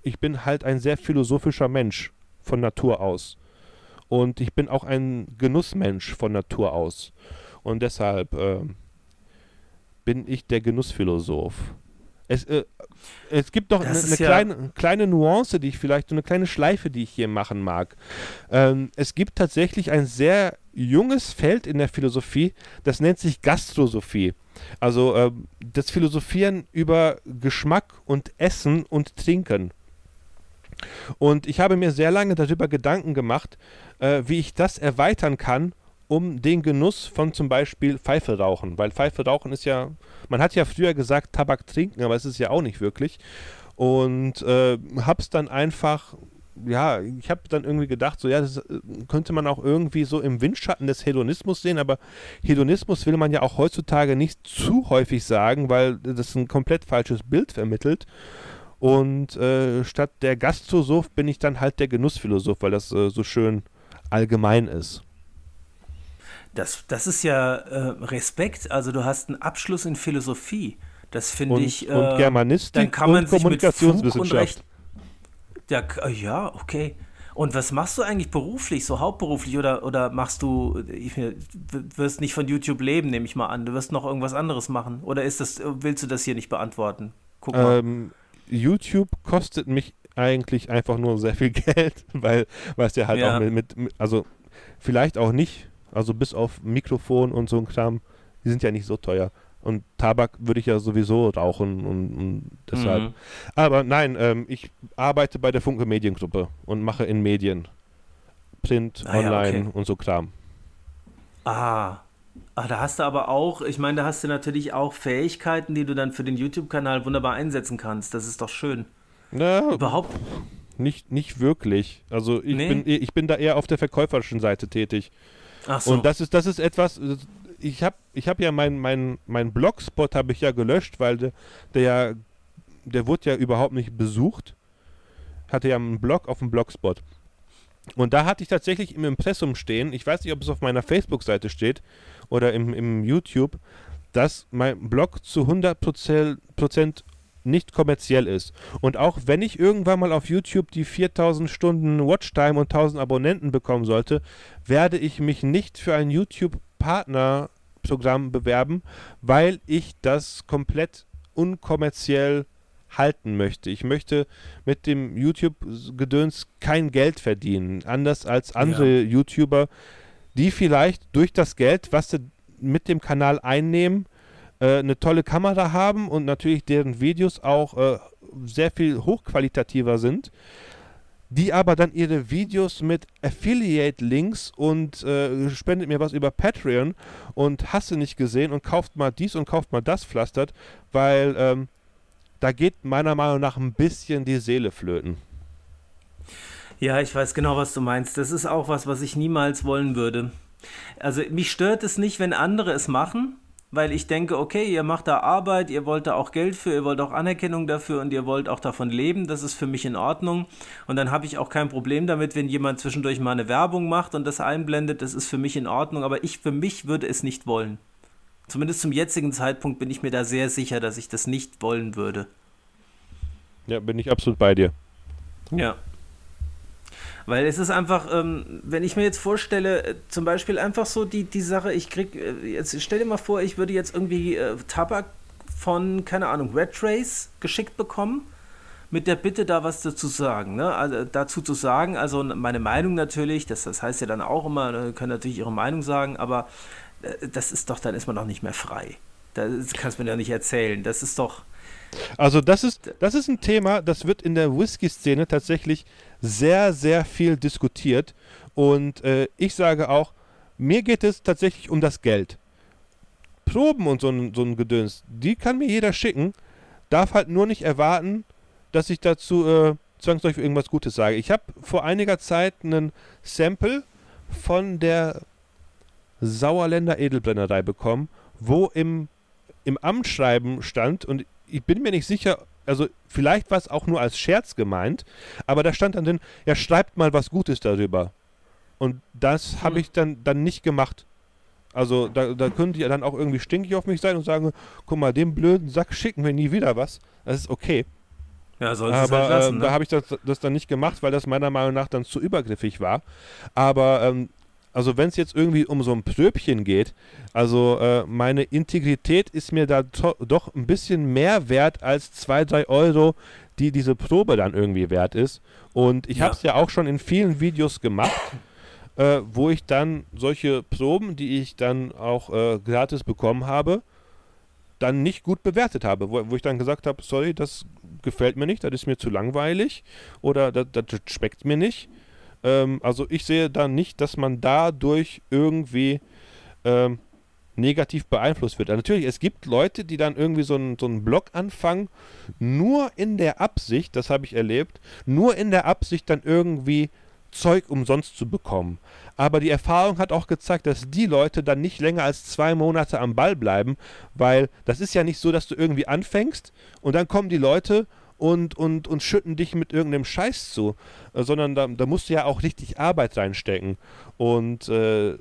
ich bin halt ein sehr philosophischer Mensch von Natur aus. Und ich bin auch ein Genussmensch von Natur aus. Und deshalb, äh, bin ich der Genussphilosoph. Es, äh, es gibt doch eine, eine ja kleine, kleine Nuance, die ich vielleicht, so eine kleine Schleife, die ich hier machen mag. Ähm, es gibt tatsächlich ein sehr junges Feld in der Philosophie, das nennt sich Gastrosophie. Also äh, das Philosophieren über Geschmack und Essen und Trinken. Und ich habe mir sehr lange darüber Gedanken gemacht, äh, wie ich das erweitern kann um den Genuss von zum Beispiel Pfeife rauchen, weil Pfeife rauchen ist ja, man hat ja früher gesagt Tabak trinken, aber es ist ja auch nicht wirklich. Und äh, hab's dann einfach, ja, ich habe dann irgendwie gedacht, so ja, das äh, könnte man auch irgendwie so im Windschatten des Hedonismus sehen, aber Hedonismus will man ja auch heutzutage nicht zu häufig sagen, weil das ein komplett falsches Bild vermittelt. Und äh, statt der Gastrosoph bin ich dann halt der Genussphilosoph, weil das äh, so schön allgemein ist. Das, das ist ja äh, Respekt. Also du hast einen Abschluss in Philosophie. Das finde ich. Äh, und Germanistik dann kann man und Kommunikationswissenschaft. Ja, äh, ja, okay. Und was machst du eigentlich beruflich, so hauptberuflich oder, oder machst du, ich, wirst nicht von YouTube leben, nehme ich mal an. Du wirst noch irgendwas anderes machen. Oder ist das, willst du das hier nicht beantworten? Guck mal. Ähm, YouTube kostet mich eigentlich einfach nur sehr viel Geld, weil, weil es ja halt ja. auch mit, mit, also vielleicht auch nicht also bis auf Mikrofon und so ein Kram, die sind ja nicht so teuer. Und Tabak würde ich ja sowieso rauchen und, und deshalb. Mhm. Aber nein, ähm, ich arbeite bei der Funke Mediengruppe und mache in Medien. Print, ah, online ja, okay. und so Kram. Ah. Ah, da hast du aber auch, ich meine, da hast du natürlich auch Fähigkeiten, die du dann für den YouTube-Kanal wunderbar einsetzen kannst. Das ist doch schön. Na, Überhaupt? Nicht, nicht wirklich. Also ich, nee. bin, ich bin da eher auf der verkäuferischen Seite tätig. Ach so. Und das ist, das ist etwas, ich habe ich hab ja meinen mein, mein Blogspot habe ich ja gelöscht, weil der, der ja, der wurde ja überhaupt nicht besucht. Hatte ja einen Blog auf dem Blogspot. Und da hatte ich tatsächlich im Impressum stehen, ich weiß nicht, ob es auf meiner Facebook-Seite steht oder im, im YouTube, dass mein Blog zu 100% nicht kommerziell ist. Und auch wenn ich irgendwann mal auf YouTube die 4000 Stunden Watchtime und 1000 Abonnenten bekommen sollte, werde ich mich nicht für ein YouTube-Partnerprogramm bewerben, weil ich das komplett unkommerziell halten möchte. Ich möchte mit dem YouTube-Gedöns kein Geld verdienen, anders als andere ja. YouTuber, die vielleicht durch das Geld, was sie mit dem Kanal einnehmen, äh, eine tolle Kamera haben und natürlich deren Videos auch äh, sehr viel hochqualitativer sind, die aber dann ihre Videos mit Affiliate-Links und äh, spendet mir was über Patreon und hasse nicht gesehen und kauft mal dies und kauft mal das pflastert, weil ähm, da geht meiner Meinung nach ein bisschen die Seele flöten. Ja, ich weiß genau, was du meinst. Das ist auch was, was ich niemals wollen würde. Also mich stört es nicht, wenn andere es machen, weil ich denke, okay, ihr macht da Arbeit, ihr wollt da auch Geld für, ihr wollt auch Anerkennung dafür und ihr wollt auch davon leben, das ist für mich in Ordnung. Und dann habe ich auch kein Problem damit, wenn jemand zwischendurch mal eine Werbung macht und das einblendet, das ist für mich in Ordnung, aber ich für mich würde es nicht wollen. Zumindest zum jetzigen Zeitpunkt bin ich mir da sehr sicher, dass ich das nicht wollen würde. Ja, bin ich absolut bei dir. Ja. Weil es ist einfach, ähm, wenn ich mir jetzt vorstelle, äh, zum Beispiel einfach so die, die Sache, ich krieg, äh, jetzt stell dir mal vor, ich würde jetzt irgendwie äh, Tabak von, keine Ahnung, Red Trace geschickt bekommen, mit der Bitte da was dazu sagen, ne? Also, dazu zu sagen, also meine Meinung natürlich, das, das heißt ja dann auch immer, ne, können natürlich ihre Meinung sagen, aber äh, das ist doch, dann ist man doch nicht mehr frei. Das kannst du mir ja nicht erzählen. Das ist doch. Also das ist, das ist ein Thema, das wird in der Whisky-Szene tatsächlich sehr, sehr viel diskutiert. Und äh, ich sage auch, mir geht es tatsächlich um das Geld. Proben und so ein, so ein Gedöns, die kann mir jeder schicken, darf halt nur nicht erwarten, dass ich dazu äh, zwangsläufig irgendwas Gutes sage. Ich habe vor einiger Zeit einen Sample von der Sauerländer Edelbrennerei bekommen, wo im, im Amtsschreiben stand, und ich bin mir nicht sicher, also vielleicht war es auch nur als Scherz gemeint, aber da stand dann drin, ja, schreibt mal was Gutes darüber. Und das hm. habe ich dann, dann nicht gemacht. Also da, da könnte ja dann auch irgendwie stinkig auf mich sein und sagen, guck mal, dem blöden Sack schicken wir nie wieder was. Das ist okay. Ja, soll Aber halt lassen, äh, ne? da habe ich das, das dann nicht gemacht, weil das meiner Meinung nach dann zu übergriffig war. Aber ähm, also wenn es jetzt irgendwie um so ein Pröbchen geht, also äh, meine Integrität ist mir da doch ein bisschen mehr wert als zwei, drei Euro, die diese Probe dann irgendwie wert ist. Und ich ja. habe es ja auch schon in vielen Videos gemacht, äh, wo ich dann solche Proben, die ich dann auch äh, gratis bekommen habe, dann nicht gut bewertet habe, wo, wo ich dann gesagt habe, sorry, das gefällt mir nicht, das ist mir zu langweilig oder das, das schmeckt mir nicht. Ähm, also ich sehe da nicht, dass man dadurch irgendwie ähm, negativ beeinflusst wird. Also natürlich, es gibt Leute, die dann irgendwie so einen, so einen Blog anfangen, nur in der Absicht, das habe ich erlebt, nur in der Absicht dann irgendwie Zeug umsonst zu bekommen. Aber die Erfahrung hat auch gezeigt, dass die Leute dann nicht länger als zwei Monate am Ball bleiben, weil das ist ja nicht so, dass du irgendwie anfängst und dann kommen die Leute und, und, und schütten dich mit irgendeinem Scheiß zu, äh, sondern da, da musst du ja auch richtig Arbeit reinstecken. Und äh,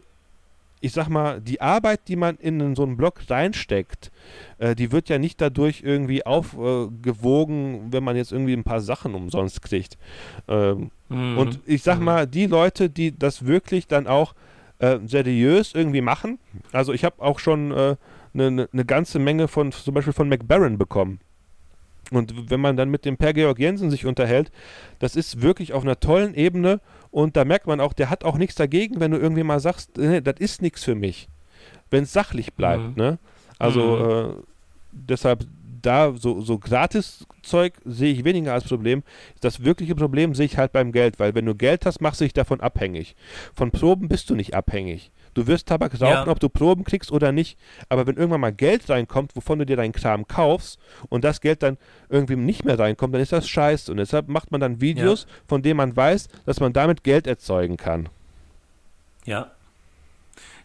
ich sag mal, die Arbeit, die man in so einen Blog reinsteckt, äh, die wird ja nicht dadurch irgendwie aufgewogen, wenn man jetzt irgendwie ein paar Sachen umsonst kriegt. Ähm, mhm. Und ich sag mhm. mal, die Leute, die das wirklich dann auch äh, seriös irgendwie machen, also ich habe auch schon eine äh, ne, ne ganze Menge von, zum Beispiel von McBaron bekommen. Und wenn man dann mit dem Per Georg Jensen sich unterhält, das ist wirklich auf einer tollen Ebene und da merkt man auch, der hat auch nichts dagegen, wenn du irgendwie mal sagst, nee, das ist nichts für mich. Wenn es sachlich bleibt, mhm. ne? Also mhm. äh, deshalb da so, so Gratis-Zeug sehe ich weniger als Problem. Das wirkliche Problem sehe ich halt beim Geld, weil wenn du Geld hast, machst du dich davon abhängig. Von Proben bist du nicht abhängig. Du wirst Tabak rauchen, ja. ob du Proben kriegst oder nicht. Aber wenn irgendwann mal Geld reinkommt, wovon du dir deinen Kram kaufst und das Geld dann irgendwie nicht mehr reinkommt, dann ist das scheiße. Und deshalb macht man dann Videos, ja. von denen man weiß, dass man damit Geld erzeugen kann. Ja.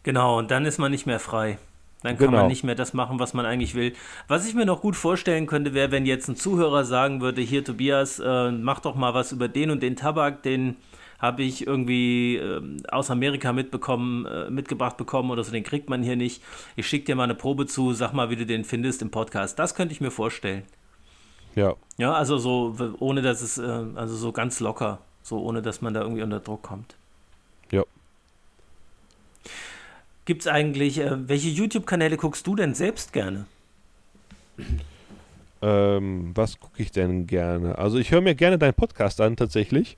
Genau, und dann ist man nicht mehr frei. Dann kann genau. man nicht mehr das machen, was man eigentlich will. Was ich mir noch gut vorstellen könnte, wäre, wenn jetzt ein Zuhörer sagen würde, hier Tobias, äh, mach doch mal was über den und den Tabak, den habe ich irgendwie äh, aus Amerika mitbekommen, äh, mitgebracht bekommen oder so, den kriegt man hier nicht. Ich schicke dir mal eine Probe zu, sag mal, wie du den findest im Podcast. Das könnte ich mir vorstellen. Ja. Ja, also so, ohne dass es, äh, also so ganz locker, so ohne dass man da irgendwie unter Druck kommt. Ja. Gibt es eigentlich, äh, welche YouTube-Kanäle guckst du denn selbst gerne? Ähm, was gucke ich denn gerne? Also ich höre mir gerne deinen Podcast an tatsächlich.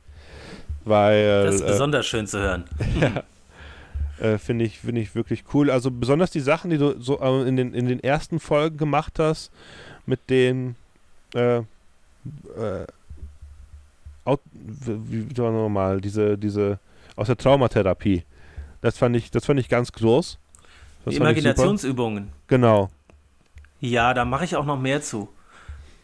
Weil, das ist äh, besonders schön zu hören. ja. Äh, Finde ich, find ich wirklich cool. Also besonders die Sachen, die du so äh, in, den, in den ersten Folgen gemacht hast, mit den äh, äh, wie, wie nochmal, diese, diese aus der Traumatherapie. Das fand ich, das fand ich ganz groß. Das Imaginationsübungen. Genau. Ja, da mache ich auch noch mehr zu.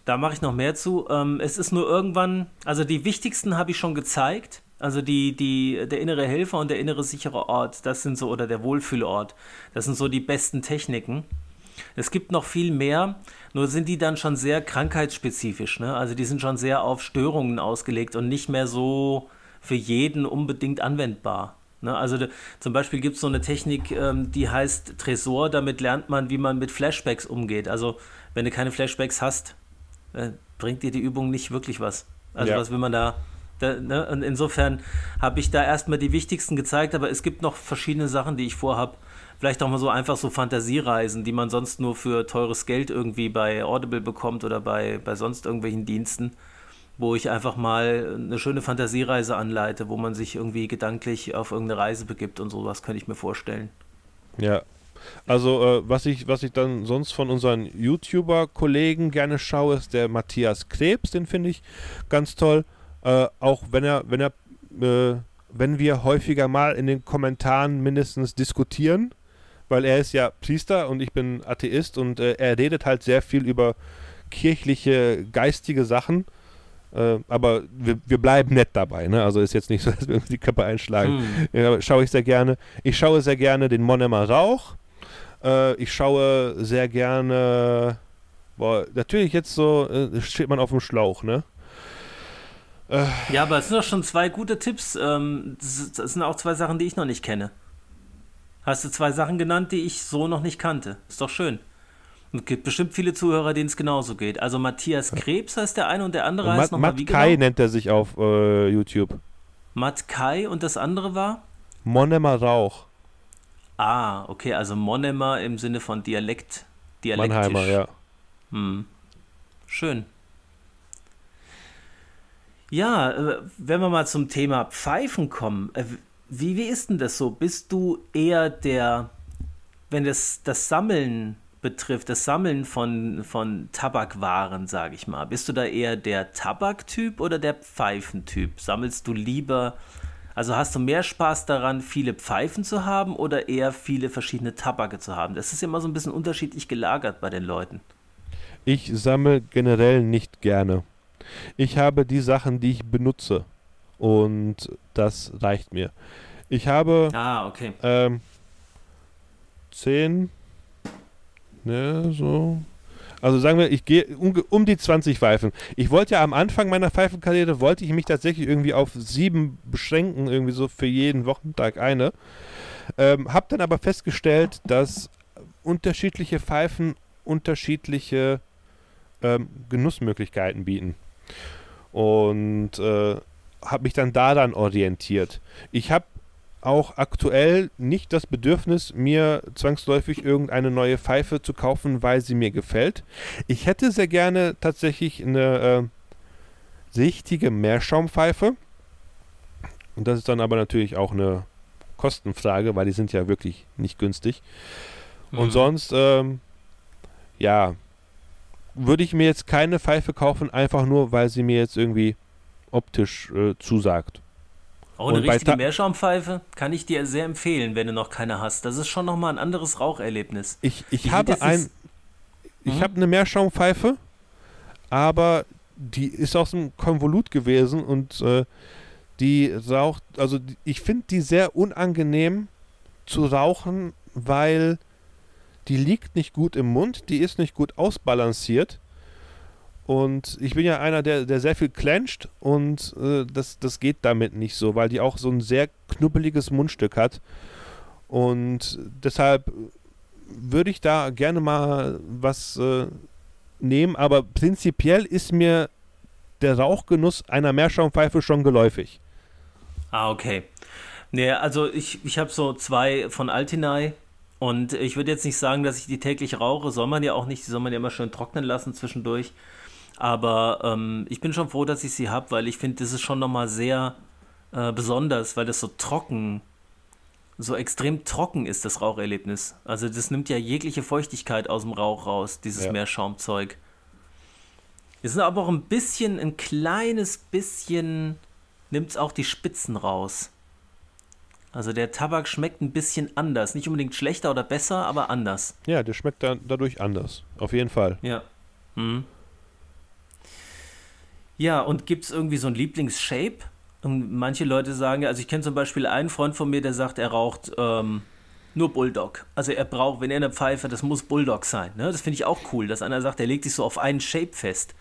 Da mache ich noch mehr zu. Ähm, es ist nur irgendwann, also die wichtigsten habe ich schon gezeigt. Also die, die, der innere Helfer und der innere sichere Ort, das sind so, oder der Wohlfühlort, das sind so die besten Techniken. Es gibt noch viel mehr, nur sind die dann schon sehr krankheitsspezifisch. Ne? Also die sind schon sehr auf Störungen ausgelegt und nicht mehr so für jeden unbedingt anwendbar. Ne? Also de, zum Beispiel gibt es so eine Technik, ähm, die heißt Tresor, damit lernt man, wie man mit Flashbacks umgeht. Also wenn du keine Flashbacks hast, äh, bringt dir die Übung nicht wirklich was. Also ja. was will man da da, ne? Und insofern habe ich da erstmal die wichtigsten gezeigt, aber es gibt noch verschiedene Sachen, die ich vorhabe. Vielleicht auch mal so einfach so Fantasiereisen, die man sonst nur für teures Geld irgendwie bei Audible bekommt oder bei, bei sonst irgendwelchen Diensten, wo ich einfach mal eine schöne Fantasiereise anleite, wo man sich irgendwie gedanklich auf irgendeine Reise begibt und sowas, könnte ich mir vorstellen. Ja, also äh, was ich was ich dann sonst von unseren YouTuber-Kollegen gerne schaue, ist der Matthias Krebs, den finde ich ganz toll. Äh, auch wenn er, wenn er, äh, wenn wir häufiger mal in den Kommentaren mindestens diskutieren, weil er ist ja Priester und ich bin Atheist und äh, er redet halt sehr viel über kirchliche, geistige Sachen. Äh, aber wir, wir, bleiben nett dabei, ne? Also ist jetzt nicht so, dass wir uns die Köpfe einschlagen. Hm. Ja, schaue ich sehr gerne. Ich schaue sehr gerne den Monemer Rauch. Äh, ich schaue sehr gerne. Boah, natürlich jetzt so äh, steht man auf dem Schlauch, ne? Äh. Ja, aber es sind doch schon zwei gute Tipps. Ähm, das, das sind auch zwei Sachen, die ich noch nicht kenne. Hast du zwei Sachen genannt, die ich so noch nicht kannte? Ist doch schön. Und es gibt bestimmt viele Zuhörer, denen es genauso geht. Also Matthias Krebs heißt der eine und der andere und heißt nochmal wie Kai genau? nennt er sich auf äh, YouTube. Matt Kai und das andere war? Monemer Rauch. Ah, okay, also Monemer im Sinne von Dialekt. Dialektisch. Mannheimer, ja. Hm. Schön. Ja, äh, wenn wir mal zum Thema Pfeifen kommen, äh, wie, wie ist denn das so? Bist du eher der, wenn es das Sammeln betrifft, das Sammeln von, von Tabakwaren, sage ich mal, bist du da eher der Tabaktyp oder der Pfeifentyp? Sammelst du lieber, also hast du mehr Spaß daran, viele Pfeifen zu haben oder eher viele verschiedene Tabake zu haben? Das ist immer so ein bisschen unterschiedlich gelagert bei den Leuten. Ich sammle generell nicht gerne. Ich habe die Sachen, die ich benutze. Und das reicht mir. Ich habe ah, okay. ähm, zehn, ne, so. Also sagen wir, ich gehe um, um, die 20 Pfeifen. Ich wollte ja am Anfang meiner Pfeifenkarriere, wollte ich mich tatsächlich irgendwie auf sieben beschränken, irgendwie so für jeden Wochentag eine. Ähm, hab dann aber festgestellt, dass unterschiedliche Pfeifen unterschiedliche ähm, Genussmöglichkeiten bieten und äh, habe mich dann daran orientiert. Ich habe auch aktuell nicht das Bedürfnis, mir zwangsläufig irgendeine neue Pfeife zu kaufen, weil sie mir gefällt. Ich hätte sehr gerne tatsächlich eine äh, sichtige Meerschaumpfeife. Und das ist dann aber natürlich auch eine Kostenfrage, weil die sind ja wirklich nicht günstig. Mhm. Und sonst, ähm, ja, würde ich mir jetzt keine Pfeife kaufen, einfach nur, weil sie mir jetzt irgendwie optisch äh, zusagt. Oh, eine richtige Meerschaumpfeife kann ich dir sehr empfehlen, wenn du noch keine hast. Das ist schon nochmal ein anderes Raucherlebnis. Ich, ich, ich habe ein, ich hm? habe eine Meerschaumpfeife, aber die ist aus dem Konvolut gewesen und äh, die raucht, also ich finde die sehr unangenehm zu rauchen, weil die liegt nicht gut im Mund, die ist nicht gut ausbalanciert. Und ich bin ja einer, der, der sehr viel clencht und äh, das, das geht damit nicht so, weil die auch so ein sehr knubbeliges Mundstück hat. Und deshalb würde ich da gerne mal was äh, nehmen, aber prinzipiell ist mir der Rauchgenuss einer Meerschaumpfeife schon geläufig. Ah, okay. Nee, also ich, ich habe so zwei von Altinai und ich würde jetzt nicht sagen, dass ich die täglich rauche, soll man ja auch nicht, die soll man ja immer schön trocknen lassen zwischendurch. Aber ähm, ich bin schon froh, dass ich sie habe, weil ich finde, das ist schon nochmal sehr äh, besonders, weil das so trocken, so extrem trocken ist, das Raucherlebnis. Also das nimmt ja jegliche Feuchtigkeit aus dem Rauch raus, dieses ja. Meerschaumzeug. Es ist aber auch ein bisschen, ein kleines bisschen, nimmt es auch die Spitzen raus. Also der Tabak schmeckt ein bisschen anders. Nicht unbedingt schlechter oder besser, aber anders. Ja, der schmeckt dann dadurch anders. Auf jeden Fall. Ja. Mhm. Ja, und gibt es irgendwie so ein Lieblingsshape? Und manche Leute sagen, also ich kenne zum Beispiel einen Freund von mir, der sagt, er raucht ähm, nur Bulldog. Also er braucht, wenn er eine Pfeife, das muss Bulldog sein. Ne? Das finde ich auch cool, dass einer sagt, er legt sich so auf einen Shape fest.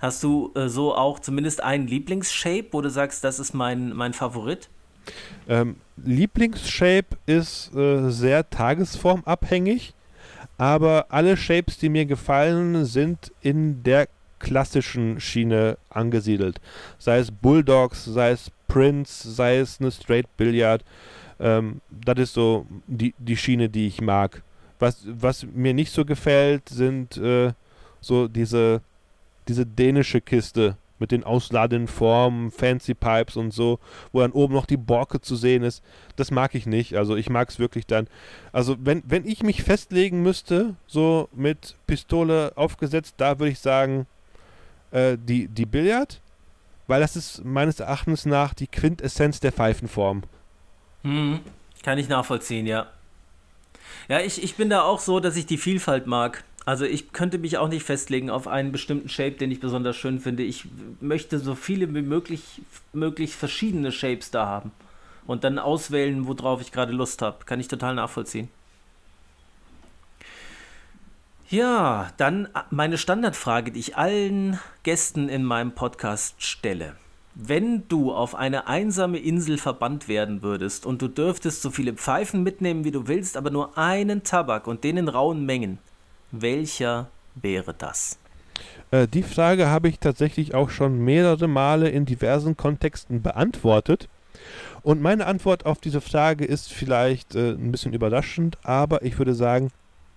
Hast du äh, so auch zumindest einen Lieblingsshape, wo du sagst, das ist mein, mein Favorit? Ähm, Lieblingsshape ist äh, sehr tagesformabhängig, aber alle Shapes, die mir gefallen, sind in der klassischen Schiene angesiedelt. Sei es Bulldogs, sei es Prince, sei es eine Straight Billiard. Ähm, das ist so die, die Schiene, die ich mag. Was, was mir nicht so gefällt, sind äh, so diese, diese dänische Kiste mit den ausladenden Formen, Fancy Pipes und so, wo dann oben noch die Borke zu sehen ist. Das mag ich nicht. Also ich mag es wirklich dann. Also wenn, wenn ich mich festlegen müsste, so mit Pistole aufgesetzt, da würde ich sagen, äh, die, die Billard, weil das ist meines Erachtens nach die Quintessenz der Pfeifenform. Hm, kann ich nachvollziehen, ja. Ja, ich, ich bin da auch so, dass ich die Vielfalt mag. Also ich könnte mich auch nicht festlegen auf einen bestimmten Shape, den ich besonders schön finde. Ich möchte so viele wie möglich, möglich verschiedene Shapes da haben. Und dann auswählen, worauf ich gerade Lust habe. Kann ich total nachvollziehen. Ja, dann meine Standardfrage, die ich allen Gästen in meinem Podcast stelle. Wenn du auf eine einsame Insel verbannt werden würdest und du dürftest so viele Pfeifen mitnehmen, wie du willst, aber nur einen Tabak und den in rauen Mengen, welcher wäre das? Äh, die Frage habe ich tatsächlich auch schon mehrere Male in diversen Kontexten beantwortet. Und meine Antwort auf diese Frage ist vielleicht äh, ein bisschen überraschend, aber ich würde sagen,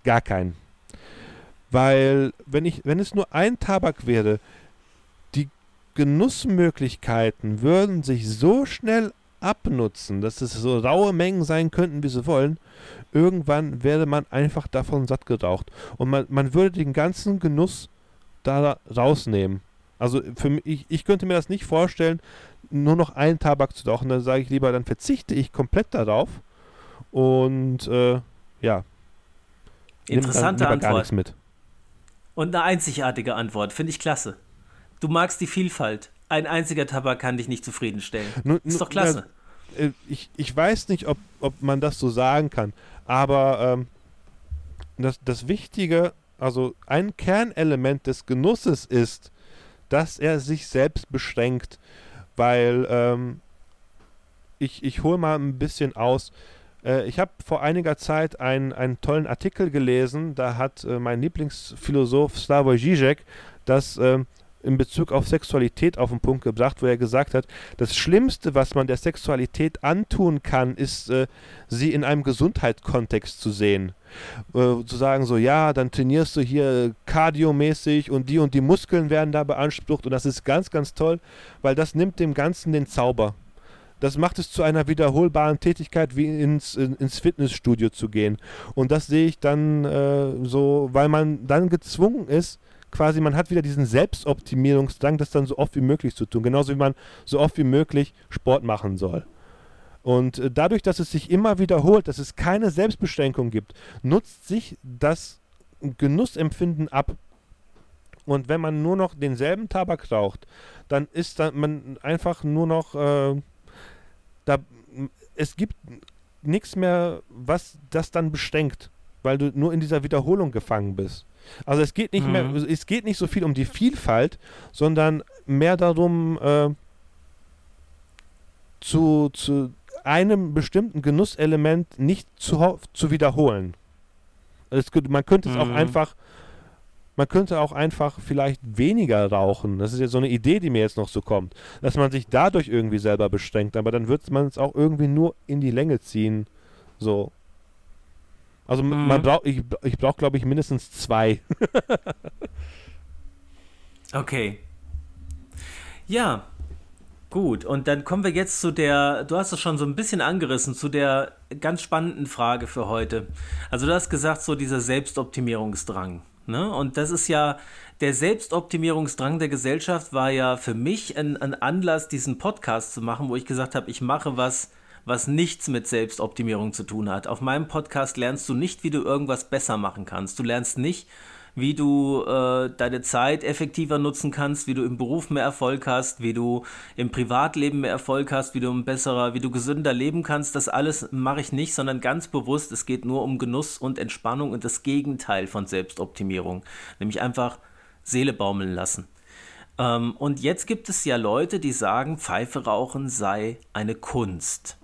gar keinen. Weil, wenn, ich, wenn es nur ein Tabak wäre, die Genussmöglichkeiten würden sich so schnell abnutzen, dass es so raue Mengen sein könnten, wie sie wollen, irgendwann wäre man einfach davon satt geraucht. Und man, man würde den ganzen Genuss da rausnehmen. Also für mich, ich, ich könnte mir das nicht vorstellen, nur noch einen Tabak zu rauchen. Dann sage ich lieber, dann verzichte ich komplett darauf und äh, ja. Interessante Antwort. mit. Und eine einzigartige Antwort, finde ich klasse. Du magst die Vielfalt. Ein einziger Tabak kann dich nicht zufriedenstellen. Nun, ist doch klasse. Na, äh, ich, ich weiß nicht, ob, ob man das so sagen kann. Aber ähm, das, das Wichtige, also ein Kernelement des Genusses ist, dass er sich selbst beschränkt, weil ähm, ich, ich hole mal ein bisschen aus. Äh, ich habe vor einiger Zeit einen, einen tollen Artikel gelesen, da hat äh, mein Lieblingsphilosoph Slavoj Žižek das äh, in Bezug auf Sexualität auf den Punkt gebracht, wo er gesagt hat, das Schlimmste, was man der Sexualität antun kann, ist, äh, sie in einem Gesundheitskontext zu sehen. Äh, zu sagen so, ja, dann trainierst du hier kardiomäßig und die und die Muskeln werden da beansprucht und das ist ganz, ganz toll, weil das nimmt dem Ganzen den Zauber. Das macht es zu einer wiederholbaren Tätigkeit, wie ins, in, ins Fitnessstudio zu gehen. Und das sehe ich dann äh, so, weil man dann gezwungen ist, quasi, man hat wieder diesen Selbstoptimierungsdrang, das dann so oft wie möglich zu tun. Genauso wie man so oft wie möglich Sport machen soll. Und äh, dadurch, dass es sich immer wiederholt, dass es keine Selbstbeschränkung gibt, nutzt sich das Genussempfinden ab. Und wenn man nur noch denselben Tabak raucht, dann ist dann man einfach nur noch äh, da es gibt nichts mehr, was das dann beschränkt, weil du nur in dieser Wiederholung gefangen bist. Also es geht nicht mhm. mehr, es geht nicht so viel um die Vielfalt, sondern mehr darum, äh, zu, zu einem bestimmten Genusselement nicht zu, zu wiederholen. Es, man könnte es mhm. auch einfach man könnte auch einfach vielleicht weniger rauchen. Das ist jetzt so eine Idee, die mir jetzt noch so kommt. Dass man sich dadurch irgendwie selber beschränkt, aber dann wird man es auch irgendwie nur in die Länge ziehen. So. Also mhm. man braucht, ich, ich brauche, glaube ich, mindestens zwei. okay. Ja, gut. Und dann kommen wir jetzt zu der, du hast es schon so ein bisschen angerissen, zu der ganz spannenden Frage für heute. Also du hast gesagt, so dieser Selbstoptimierungsdrang. Ne? Und das ist ja, der Selbstoptimierungsdrang der Gesellschaft war ja für mich ein, ein Anlass, diesen Podcast zu machen, wo ich gesagt habe, ich mache was, was nichts mit Selbstoptimierung zu tun hat. Auf meinem Podcast lernst du nicht, wie du irgendwas besser machen kannst. Du lernst nicht, wie du äh, deine Zeit effektiver nutzen kannst, wie du im Beruf mehr Erfolg hast, wie du im Privatleben mehr Erfolg hast, wie du ein besserer, wie du gesünder leben kannst. Das alles mache ich nicht, sondern ganz bewusst, es geht nur um Genuss und Entspannung und das Gegenteil von Selbstoptimierung, nämlich einfach Seele baumeln lassen. Ähm, und jetzt gibt es ja Leute, die sagen, Pfeife rauchen sei eine Kunst.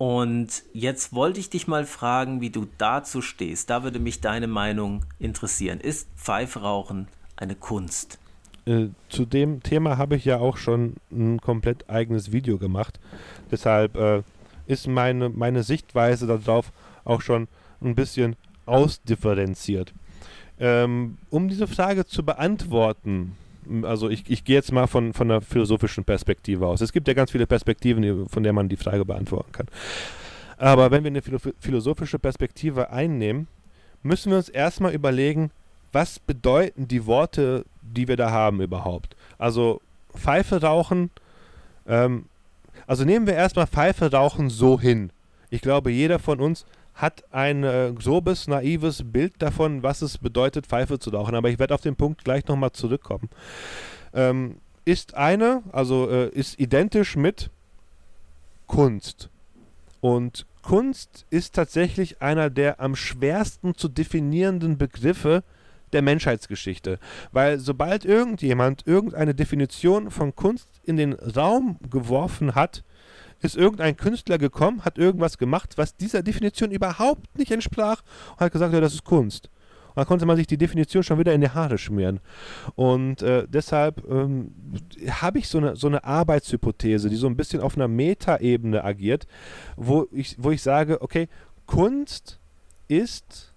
Und jetzt wollte ich dich mal fragen, wie du dazu stehst. Da würde mich deine Meinung interessieren. Ist Pfeifrauchen eine Kunst? Äh, zu dem Thema habe ich ja auch schon ein komplett eigenes Video gemacht. Deshalb äh, ist meine, meine Sichtweise darauf auch schon ein bisschen ausdifferenziert. Ähm, um diese Frage zu beantworten, also ich, ich gehe jetzt mal von, von einer philosophischen Perspektive aus. Es gibt ja ganz viele Perspektiven, von der man die Frage beantworten kann. Aber wenn wir eine philosophische Perspektive einnehmen, müssen wir uns erstmal überlegen, was bedeuten die Worte, die wir da haben überhaupt. Also Pfeife rauchen, ähm, also nehmen wir erstmal Pfeife rauchen so hin. Ich glaube, jeder von uns hat ein äh, grobes, naives Bild davon, was es bedeutet, Pfeife zu rauchen. Aber ich werde auf den Punkt gleich nochmal zurückkommen. Ähm, ist eine, also äh, ist identisch mit Kunst. Und Kunst ist tatsächlich einer der am schwersten zu definierenden Begriffe der Menschheitsgeschichte. Weil sobald irgendjemand irgendeine Definition von Kunst in den Raum geworfen hat, ist irgendein Künstler gekommen, hat irgendwas gemacht, was dieser Definition überhaupt nicht entsprach und hat gesagt, ja, das ist Kunst. Und dann konnte man sich die Definition schon wieder in die Haare schmieren. Und äh, deshalb ähm, habe ich so eine, so eine Arbeitshypothese, die so ein bisschen auf einer Metaebene agiert, wo ich, wo ich sage, okay, Kunst ist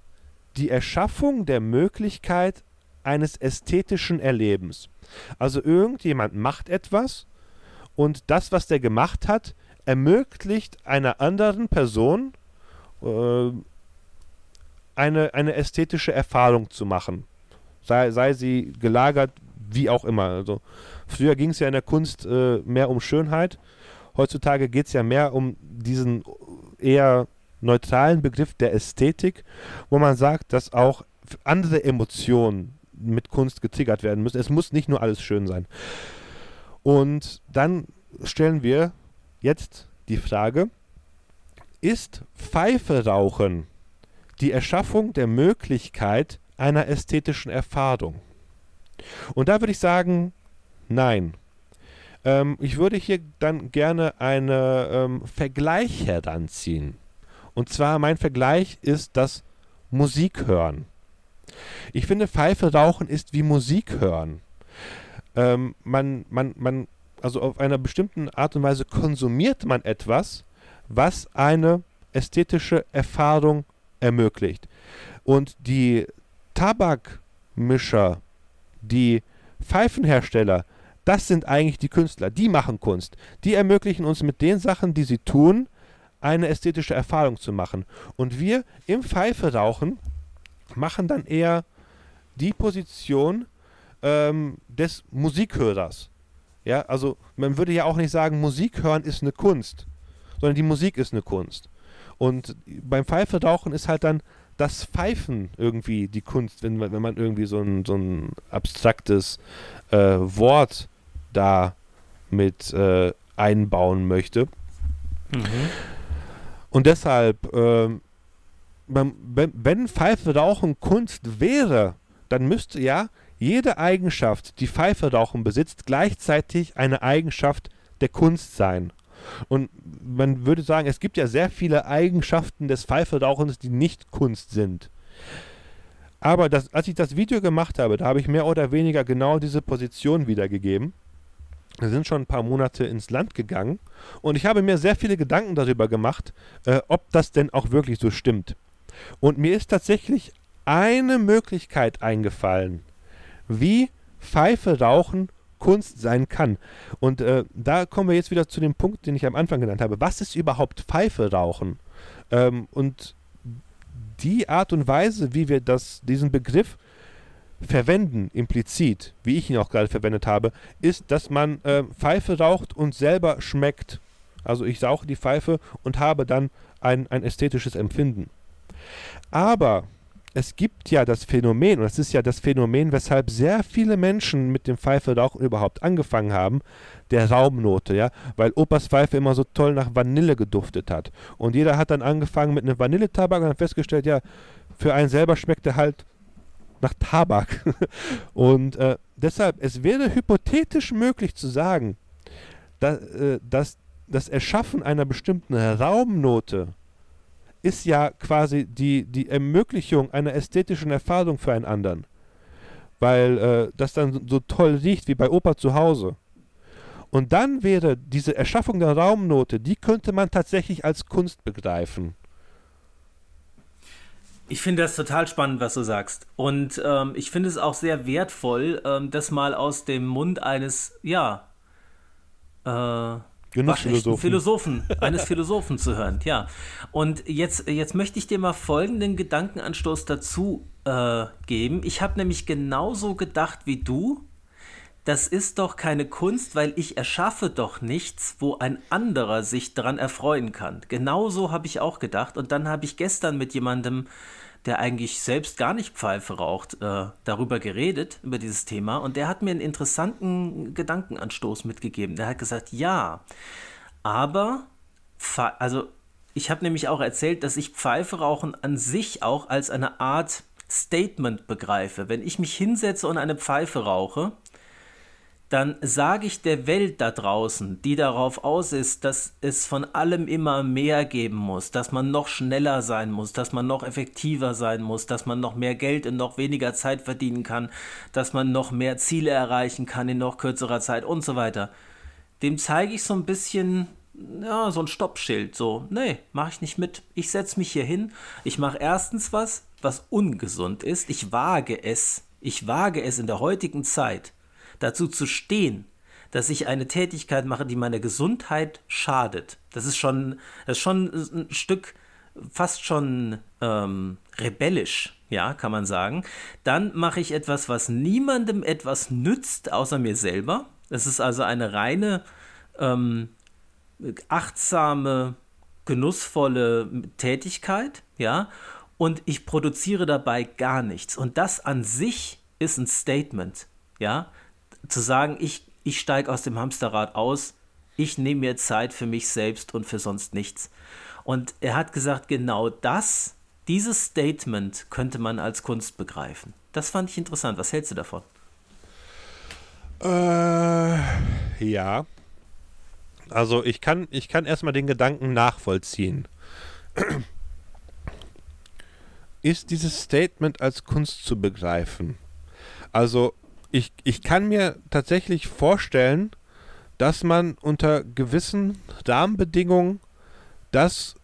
die Erschaffung der Möglichkeit eines ästhetischen Erlebens. Also irgendjemand macht etwas und das, was der gemacht hat, ermöglicht einer anderen Person äh, eine, eine ästhetische Erfahrung zu machen. Sei, sei sie gelagert, wie auch immer. Also, früher ging es ja in der Kunst äh, mehr um Schönheit. Heutzutage geht es ja mehr um diesen eher neutralen Begriff der Ästhetik, wo man sagt, dass auch andere Emotionen mit Kunst getriggert werden müssen. Es muss nicht nur alles schön sein. Und dann stellen wir Jetzt die Frage, ist Pfeife rauchen die Erschaffung der Möglichkeit einer ästhetischen Erfahrung? Und da würde ich sagen, nein. Ähm, ich würde hier dann gerne einen ähm, Vergleich heranziehen. Und zwar mein Vergleich ist das Musikhören. Ich finde, Pfeife rauchen ist wie Musik hören. Ähm, man, man, man also auf einer bestimmten Art und Weise konsumiert man etwas, was eine ästhetische Erfahrung ermöglicht. Und die Tabakmischer, die Pfeifenhersteller, das sind eigentlich die Künstler, die machen Kunst. Die ermöglichen uns mit den Sachen, die sie tun, eine ästhetische Erfahrung zu machen. Und wir im Pfeife rauchen machen dann eher die Position ähm, des Musikhörers. Ja, also man würde ja auch nicht sagen, Musik hören ist eine Kunst, sondern die Musik ist eine Kunst. Und beim Pfeife rauchen ist halt dann das Pfeifen irgendwie die Kunst, wenn, wenn man irgendwie so ein, so ein abstraktes äh, Wort da mit äh, einbauen möchte. Mhm. Und deshalb, äh, wenn, wenn Pfeife Kunst wäre, dann müsste ja jede Eigenschaft, die Pfeife rauchen besitzt, gleichzeitig eine Eigenschaft der Kunst sein. Und man würde sagen, es gibt ja sehr viele Eigenschaften des Pfeiferauchens, die nicht Kunst sind. Aber das, als ich das Video gemacht habe, da habe ich mehr oder weniger genau diese Position wiedergegeben. Wir sind schon ein paar Monate ins Land gegangen und ich habe mir sehr viele Gedanken darüber gemacht, äh, ob das denn auch wirklich so stimmt. Und mir ist tatsächlich eine Möglichkeit eingefallen, wie Pfeife rauchen Kunst sein kann. Und äh, da kommen wir jetzt wieder zu dem Punkt, den ich am Anfang genannt habe. Was ist überhaupt Pfeife rauchen? Ähm, und die Art und Weise, wie wir das, diesen Begriff verwenden, implizit, wie ich ihn auch gerade verwendet habe, ist, dass man äh, Pfeife raucht und selber schmeckt. Also ich rauche die Pfeife und habe dann ein, ein ästhetisches Empfinden. Aber es gibt ja das Phänomen, und das ist ja das Phänomen, weshalb sehr viele Menschen mit dem Pfeife-Rauchen überhaupt angefangen haben, der Raumnote, ja, weil Opas Pfeife immer so toll nach Vanille geduftet hat. Und jeder hat dann angefangen mit einem Vanilletabak und hat festgestellt, ja, für einen selber schmeckt er halt nach Tabak. und äh, deshalb, es wäre hypothetisch möglich zu sagen, dass, äh, dass das Erschaffen einer bestimmten Raumnote ist ja quasi die, die Ermöglichung einer ästhetischen Erfahrung für einen anderen. Weil äh, das dann so toll riecht wie bei Opa zu Hause. Und dann wäre diese Erschaffung der Raumnote, die könnte man tatsächlich als Kunst begreifen. Ich finde das total spannend, was du sagst. Und ähm, ich finde es auch sehr wertvoll, ähm, das mal aus dem Mund eines, ja, äh, Genussphilosophen. Philosophen, eines Philosophen zu hören, ja. Und jetzt, jetzt möchte ich dir mal folgenden Gedankenanstoß dazu äh, geben. Ich habe nämlich genauso gedacht wie du. Das ist doch keine Kunst, weil ich erschaffe doch nichts, wo ein anderer sich daran erfreuen kann. Genauso habe ich auch gedacht. Und dann habe ich gestern mit jemandem der eigentlich selbst gar nicht Pfeife raucht, äh, darüber geredet, über dieses Thema. Und der hat mir einen interessanten Gedankenanstoß mitgegeben. Der hat gesagt, ja, aber, also ich habe nämlich auch erzählt, dass ich Pfeife rauchen an sich auch als eine Art Statement begreife. Wenn ich mich hinsetze und eine Pfeife rauche, dann sage ich der Welt da draußen, die darauf aus ist, dass es von allem immer mehr geben muss, dass man noch schneller sein muss, dass man noch effektiver sein muss, dass man noch mehr Geld in noch weniger Zeit verdienen kann, dass man noch mehr Ziele erreichen kann in noch kürzerer Zeit und so weiter. Dem zeige ich so ein bisschen, ja, so ein Stoppschild, so, nee, mache ich nicht mit. Ich setze mich hier hin, ich mache erstens was, was ungesund ist, ich wage es, ich wage es in der heutigen Zeit dazu zu stehen, dass ich eine Tätigkeit mache, die meiner Gesundheit schadet. Das ist schon, das ist schon ein Stück fast schon ähm, rebellisch, ja, kann man sagen. Dann mache ich etwas, was niemandem etwas nützt, außer mir selber. Das ist also eine reine ähm, achtsame, genussvolle Tätigkeit, ja. Und ich produziere dabei gar nichts. Und das an sich ist ein Statement, ja zu sagen, ich, ich steige aus dem Hamsterrad aus, ich nehme mir Zeit für mich selbst und für sonst nichts. Und er hat gesagt, genau das, dieses Statement könnte man als Kunst begreifen. Das fand ich interessant. Was hältst du davon? Äh, ja. Also ich kann, ich kann erstmal den Gedanken nachvollziehen. Ist dieses Statement als Kunst zu begreifen? Also ich, ich kann mir tatsächlich vorstellen, dass man unter gewissen Rahmenbedingungen das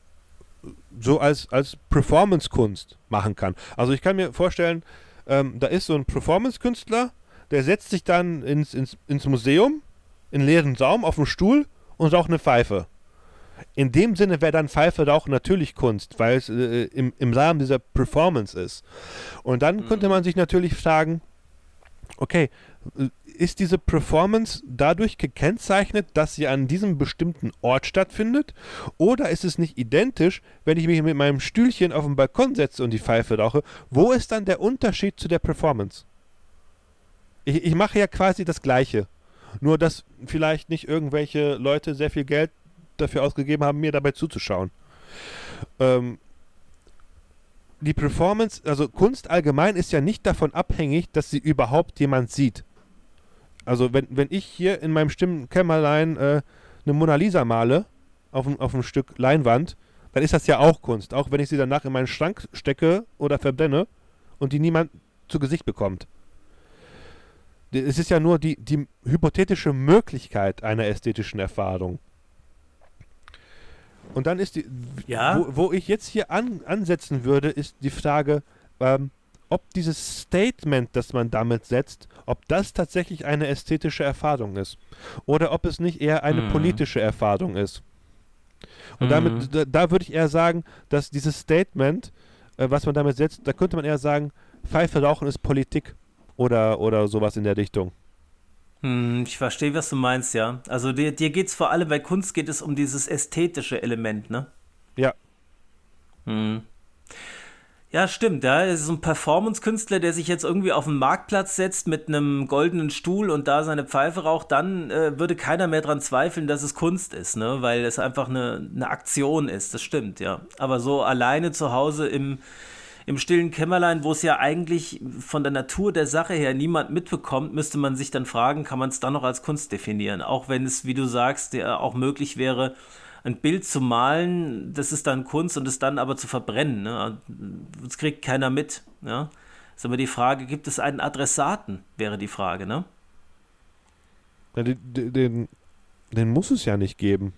so als, als Performance-Kunst machen kann. Also ich kann mir vorstellen, ähm, da ist so ein Performance-Künstler, der setzt sich dann ins, ins, ins Museum, in leeren Raum, auf einen Stuhl und raucht eine Pfeife. In dem Sinne wäre dann Pfeife rauchen natürlich Kunst, weil es äh, im, im Rahmen dieser Performance ist. Und dann mhm. könnte man sich natürlich fragen, okay, ist diese Performance dadurch gekennzeichnet, dass sie an diesem bestimmten Ort stattfindet? Oder ist es nicht identisch, wenn ich mich mit meinem Stühlchen auf den Balkon setze und die Pfeife rauche? Wo ist dann der Unterschied zu der Performance? Ich, ich mache ja quasi das Gleiche. Nur, dass vielleicht nicht irgendwelche Leute sehr viel Geld dafür ausgegeben haben, mir dabei zuzuschauen. Ähm, die Performance, also Kunst allgemein ist ja nicht davon abhängig, dass sie überhaupt jemand sieht. Also wenn, wenn ich hier in meinem Stimmenkämmerlein äh, eine Mona Lisa male auf, ein, auf ein Stück Leinwand, dann ist das ja auch Kunst, auch wenn ich sie danach in meinen Schrank stecke oder verbrenne und die niemand zu Gesicht bekommt. Es ist ja nur die, die hypothetische Möglichkeit einer ästhetischen Erfahrung. Und dann ist die, ja? wo, wo ich jetzt hier an, ansetzen würde, ist die Frage, ähm, ob dieses Statement, das man damit setzt, ob das tatsächlich eine ästhetische Erfahrung ist. Oder ob es nicht eher eine mhm. politische Erfahrung ist. Und mhm. damit, da, da würde ich eher sagen, dass dieses Statement, äh, was man damit setzt, da könnte man eher sagen, Pfeife rauchen ist Politik oder, oder sowas in der Richtung. Hm, ich verstehe, was du meinst, ja. Also dir, dir geht es vor allem bei Kunst geht es um dieses ästhetische Element, ne? Ja. Hm. Ja, stimmt. Ja, es ist so ein Performance-Künstler, der sich jetzt irgendwie auf den Marktplatz setzt mit einem goldenen Stuhl und da seine Pfeife raucht, dann äh, würde keiner mehr dran zweifeln, dass es Kunst ist, ne? Weil es einfach eine, eine Aktion ist. Das stimmt, ja. Aber so alleine zu Hause im, im stillen Kämmerlein, wo es ja eigentlich von der Natur der Sache her niemand mitbekommt, müsste man sich dann fragen, kann man es dann noch als Kunst definieren? Auch wenn es, wie du sagst, ja auch möglich wäre, ein Bild zu malen, das ist dann Kunst und es dann aber zu verbrennen. Ne? Das kriegt keiner mit. Ja? Ist aber die Frage, gibt es einen Adressaten, wäre die Frage, ne? Ja, den, den, den, muss es ja nicht geben.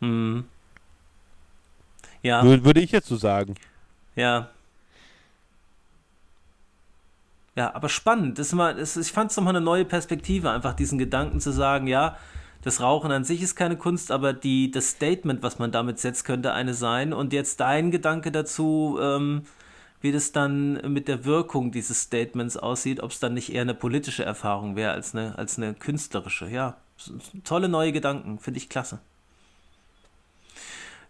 Hm. Ja. Würde ich jetzt so sagen. Ja, ja, aber spannend. Das ist mal, das, ich fand es nochmal eine neue Perspektive, einfach diesen Gedanken zu sagen, ja, das Rauchen an sich ist keine Kunst, aber die, das Statement, was man damit setzt, könnte eine sein. Und jetzt dein Gedanke dazu, ähm, wie das dann mit der Wirkung dieses Statements aussieht, ob es dann nicht eher eine politische Erfahrung wäre als eine, als eine künstlerische. Ja, tolle neue Gedanken, finde ich klasse.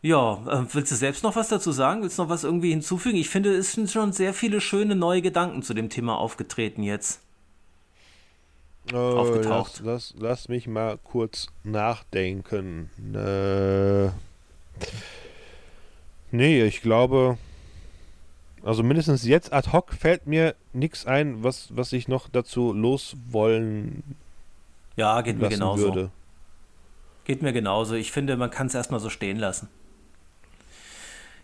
Ja, äh, willst du selbst noch was dazu sagen? Willst du noch was irgendwie hinzufügen? Ich finde, es sind schon sehr viele schöne neue Gedanken zu dem Thema aufgetreten jetzt. Äh, aufgetaucht. Lass, lass, lass, mich mal kurz nachdenken. Äh, nee, ich glaube, also mindestens jetzt ad hoc fällt mir nichts ein, was, was ich noch dazu loswollen ja, geht mir genauso. Würde. Geht mir genauso. Ich finde, man kann es erstmal so stehen lassen.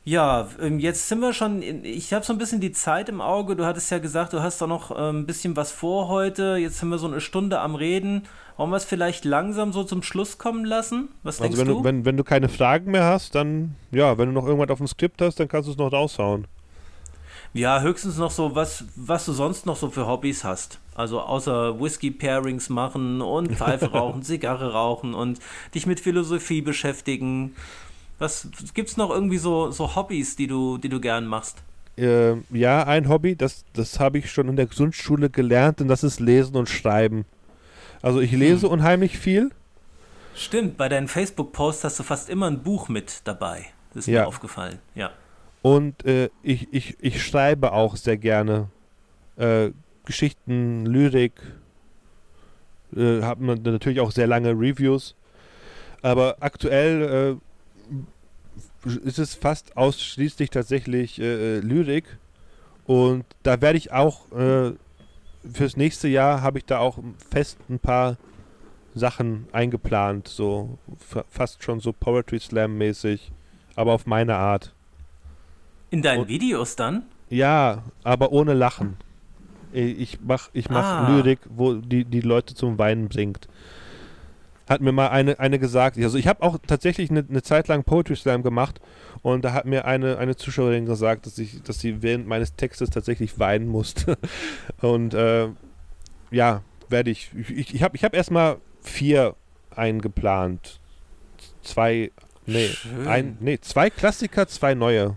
Ja, ähm, jetzt sind wir schon, in, ich habe so ein bisschen die Zeit im Auge. Du hattest ja gesagt, du hast doch noch ähm, ein bisschen was vor heute. Jetzt sind wir so eine Stunde am Reden. Wollen wir es vielleicht langsam so zum Schluss kommen lassen? Was also denkst wenn du? Wenn, wenn du keine Fragen mehr hast, dann, ja, wenn du noch irgendwas auf dem Skript hast, dann kannst du es noch raushauen. Ja, höchstens noch so, was, was du sonst noch so für Hobbys hast. Also außer Whisky-Pairings machen und Pfeife rauchen, Zigarre rauchen und dich mit Philosophie beschäftigen was es noch irgendwie so, so Hobbys, die du, die du gern machst? Äh, ja, ein Hobby, das, das habe ich schon in der Grundschule gelernt und das ist Lesen und Schreiben. Also ich lese hm. unheimlich viel. Stimmt, bei deinen Facebook-Posts hast du fast immer ein Buch mit dabei. Das ist ja. mir aufgefallen, ja. Und äh, ich, ich, ich schreibe auch sehr gerne äh, Geschichten, Lyrik, äh, habe natürlich auch sehr lange Reviews. Aber aktuell äh, ist es fast ausschließlich tatsächlich äh, äh, Lyrik. Und da werde ich auch äh, fürs nächste Jahr habe ich da auch fest ein paar Sachen eingeplant, so fast schon so Poetry Slam mäßig, aber auf meine Art. In deinen Und, Videos dann? Ja, aber ohne Lachen. Ich mach, ich mach ah. Lyrik, wo die, die Leute zum Weinen bringt hat mir mal eine, eine gesagt, also ich habe auch tatsächlich eine, eine, Zeit lang Poetry Slam gemacht und da hat mir eine, eine Zuschauerin gesagt, dass ich, dass sie während meines Textes tatsächlich weinen musste. Und äh, ja, werde ich. Ich, ich habe ich hab erstmal vier eingeplant. Zwei, nee, ein, nee, zwei Klassiker, zwei neue.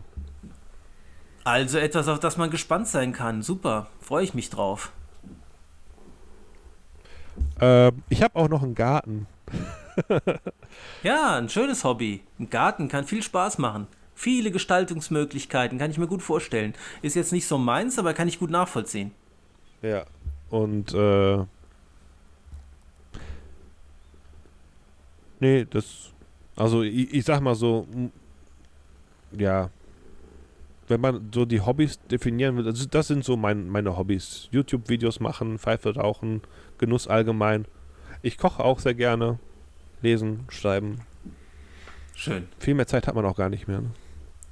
Also etwas, auf das man gespannt sein kann. Super, freue ich mich drauf. Äh, ich habe auch noch einen Garten. ja, ein schönes Hobby. Ein Garten kann viel Spaß machen. Viele Gestaltungsmöglichkeiten, kann ich mir gut vorstellen. Ist jetzt nicht so meins, aber kann ich gut nachvollziehen. Ja, und äh, nee, das, also ich, ich sag mal so, ja, wenn man so die Hobbys definieren will, also das sind so mein, meine Hobbys. YouTube-Videos machen, Pfeife rauchen, Genuss allgemein. Ich koche auch sehr gerne. Lesen, schreiben. Schön. Viel mehr Zeit hat man auch gar nicht mehr. Ne?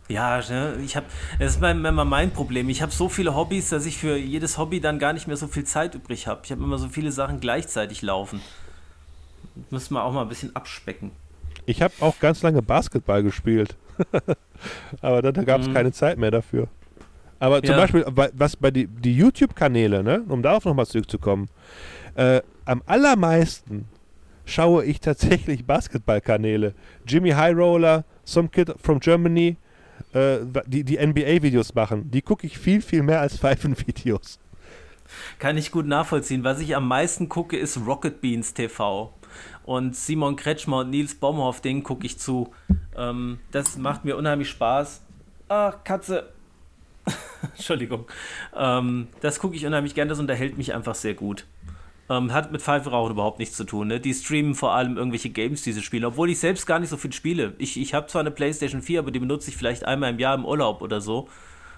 Ja, ne, ich habe, das ist mein, immer mein Problem. Ich habe so viele Hobbys, dass ich für jedes Hobby dann gar nicht mehr so viel Zeit übrig habe. Ich habe immer so viele Sachen gleichzeitig laufen. Müssen wir auch mal ein bisschen abspecken. Ich habe auch ganz lange Basketball gespielt. Aber dann gab es mhm. keine Zeit mehr dafür. Aber zum ja. Beispiel, was bei die, die YouTube-Kanäle, ne, um darauf nochmal zurückzukommen, äh, am allermeisten schaue ich tatsächlich Basketballkanäle. Jimmy High Roller, Some Kid from Germany, äh, die, die NBA-Videos machen. Die gucke ich viel, viel mehr als Pfeifen-Videos. Kann ich gut nachvollziehen. Was ich am meisten gucke, ist Rocket Beans TV. Und Simon Kretschmer und Nils Baumhoff, den gucke ich zu. Ähm, das macht mir unheimlich Spaß. Ach, Katze. Entschuldigung. Ähm, das gucke ich unheimlich gern, das unterhält mich einfach sehr gut. Ähm, hat mit Pfeife rauchen überhaupt nichts zu tun. Ne? Die streamen vor allem irgendwelche Games, diese Spiele, obwohl ich selbst gar nicht so viel spiele. Ich, ich habe zwar eine PlayStation 4, aber die benutze ich vielleicht einmal im Jahr im Urlaub oder so.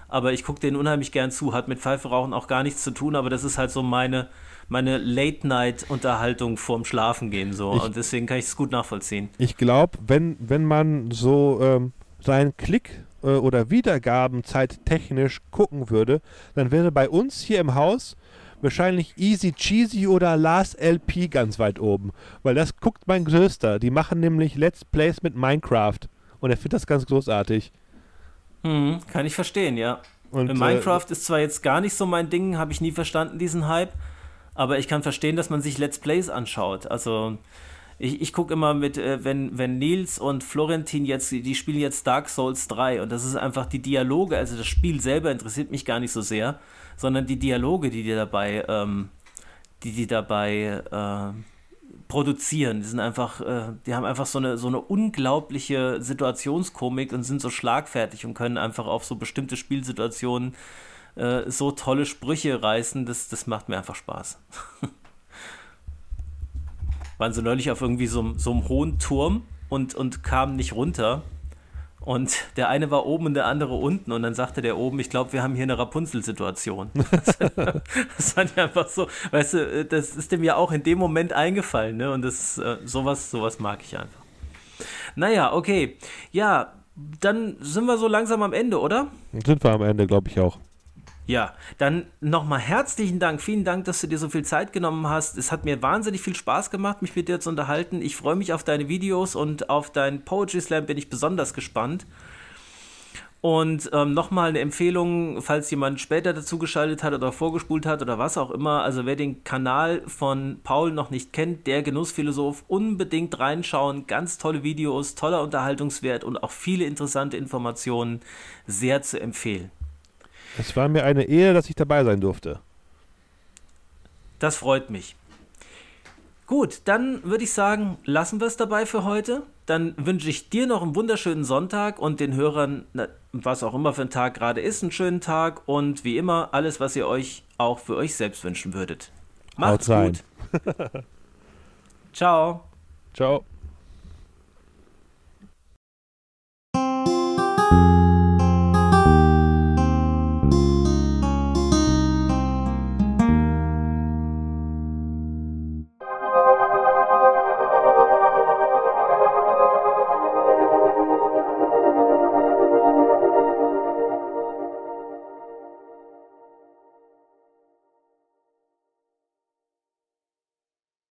Aber ich gucke denen unheimlich gern zu. Hat mit Pfeife rauchen auch gar nichts zu tun, aber das ist halt so meine, meine Late-Night-Unterhaltung vorm Schlafengehen so. Ich, und deswegen kann ich es gut nachvollziehen. Ich glaube, wenn, wenn man so ähm, seinen Klick äh, oder Wiedergabenzeit technisch gucken würde, dann wäre bei uns hier im Haus wahrscheinlich Easy Cheesy oder Last LP ganz weit oben. Weil das guckt mein Größter. Die machen nämlich Let's Plays mit Minecraft. Und er findet das ganz großartig. Hm, kann ich verstehen, ja. Und, äh, Minecraft äh, ist zwar jetzt gar nicht so mein Ding, habe ich nie verstanden, diesen Hype. Aber ich kann verstehen, dass man sich Let's Plays anschaut. Also ich, ich gucke immer mit, äh, wenn, wenn Nils und Florentin jetzt, die spielen jetzt Dark Souls 3 und das ist einfach die Dialoge, also das Spiel selber interessiert mich gar nicht so sehr sondern die Dialoge, die die dabei, ähm, die die dabei äh, produzieren, die sind einfach, äh, die haben einfach so eine, so eine unglaubliche Situationskomik und sind so schlagfertig und können einfach auf so bestimmte Spielsituationen äh, so tolle Sprüche reißen, das, das macht mir einfach Spaß. Waren sie neulich auf irgendwie so, so einem hohen Turm und, und kamen nicht runter und der eine war oben und der andere unten. Und dann sagte der oben, ich glaube, wir haben hier eine Rapunzel-Situation. das fand ich einfach so, weißt du, das ist dem ja auch in dem Moment eingefallen, ne? Und das äh, sowas, sowas mag ich einfach. Naja, okay. Ja, dann sind wir so langsam am Ende, oder? Sind wir am Ende, glaube ich auch. Ja, dann nochmal herzlichen Dank. Vielen Dank, dass du dir so viel Zeit genommen hast. Es hat mir wahnsinnig viel Spaß gemacht, mich mit dir zu unterhalten. Ich freue mich auf deine Videos und auf dein Poetry Slam bin ich besonders gespannt. Und ähm, nochmal eine Empfehlung, falls jemand später dazugeschaltet hat oder vorgespult hat oder was auch immer. Also wer den Kanal von Paul noch nicht kennt, der Genussphilosoph, unbedingt reinschauen. Ganz tolle Videos, toller Unterhaltungswert und auch viele interessante Informationen. Sehr zu empfehlen. Es war mir eine Ehre, dass ich dabei sein durfte. Das freut mich. Gut, dann würde ich sagen, lassen wir es dabei für heute. Dann wünsche ich dir noch einen wunderschönen Sonntag und den Hörern, was auch immer für ein Tag gerade ist, einen schönen Tag und wie immer alles, was ihr euch auch für euch selbst wünschen würdet. Macht's gut. Ciao. Ciao.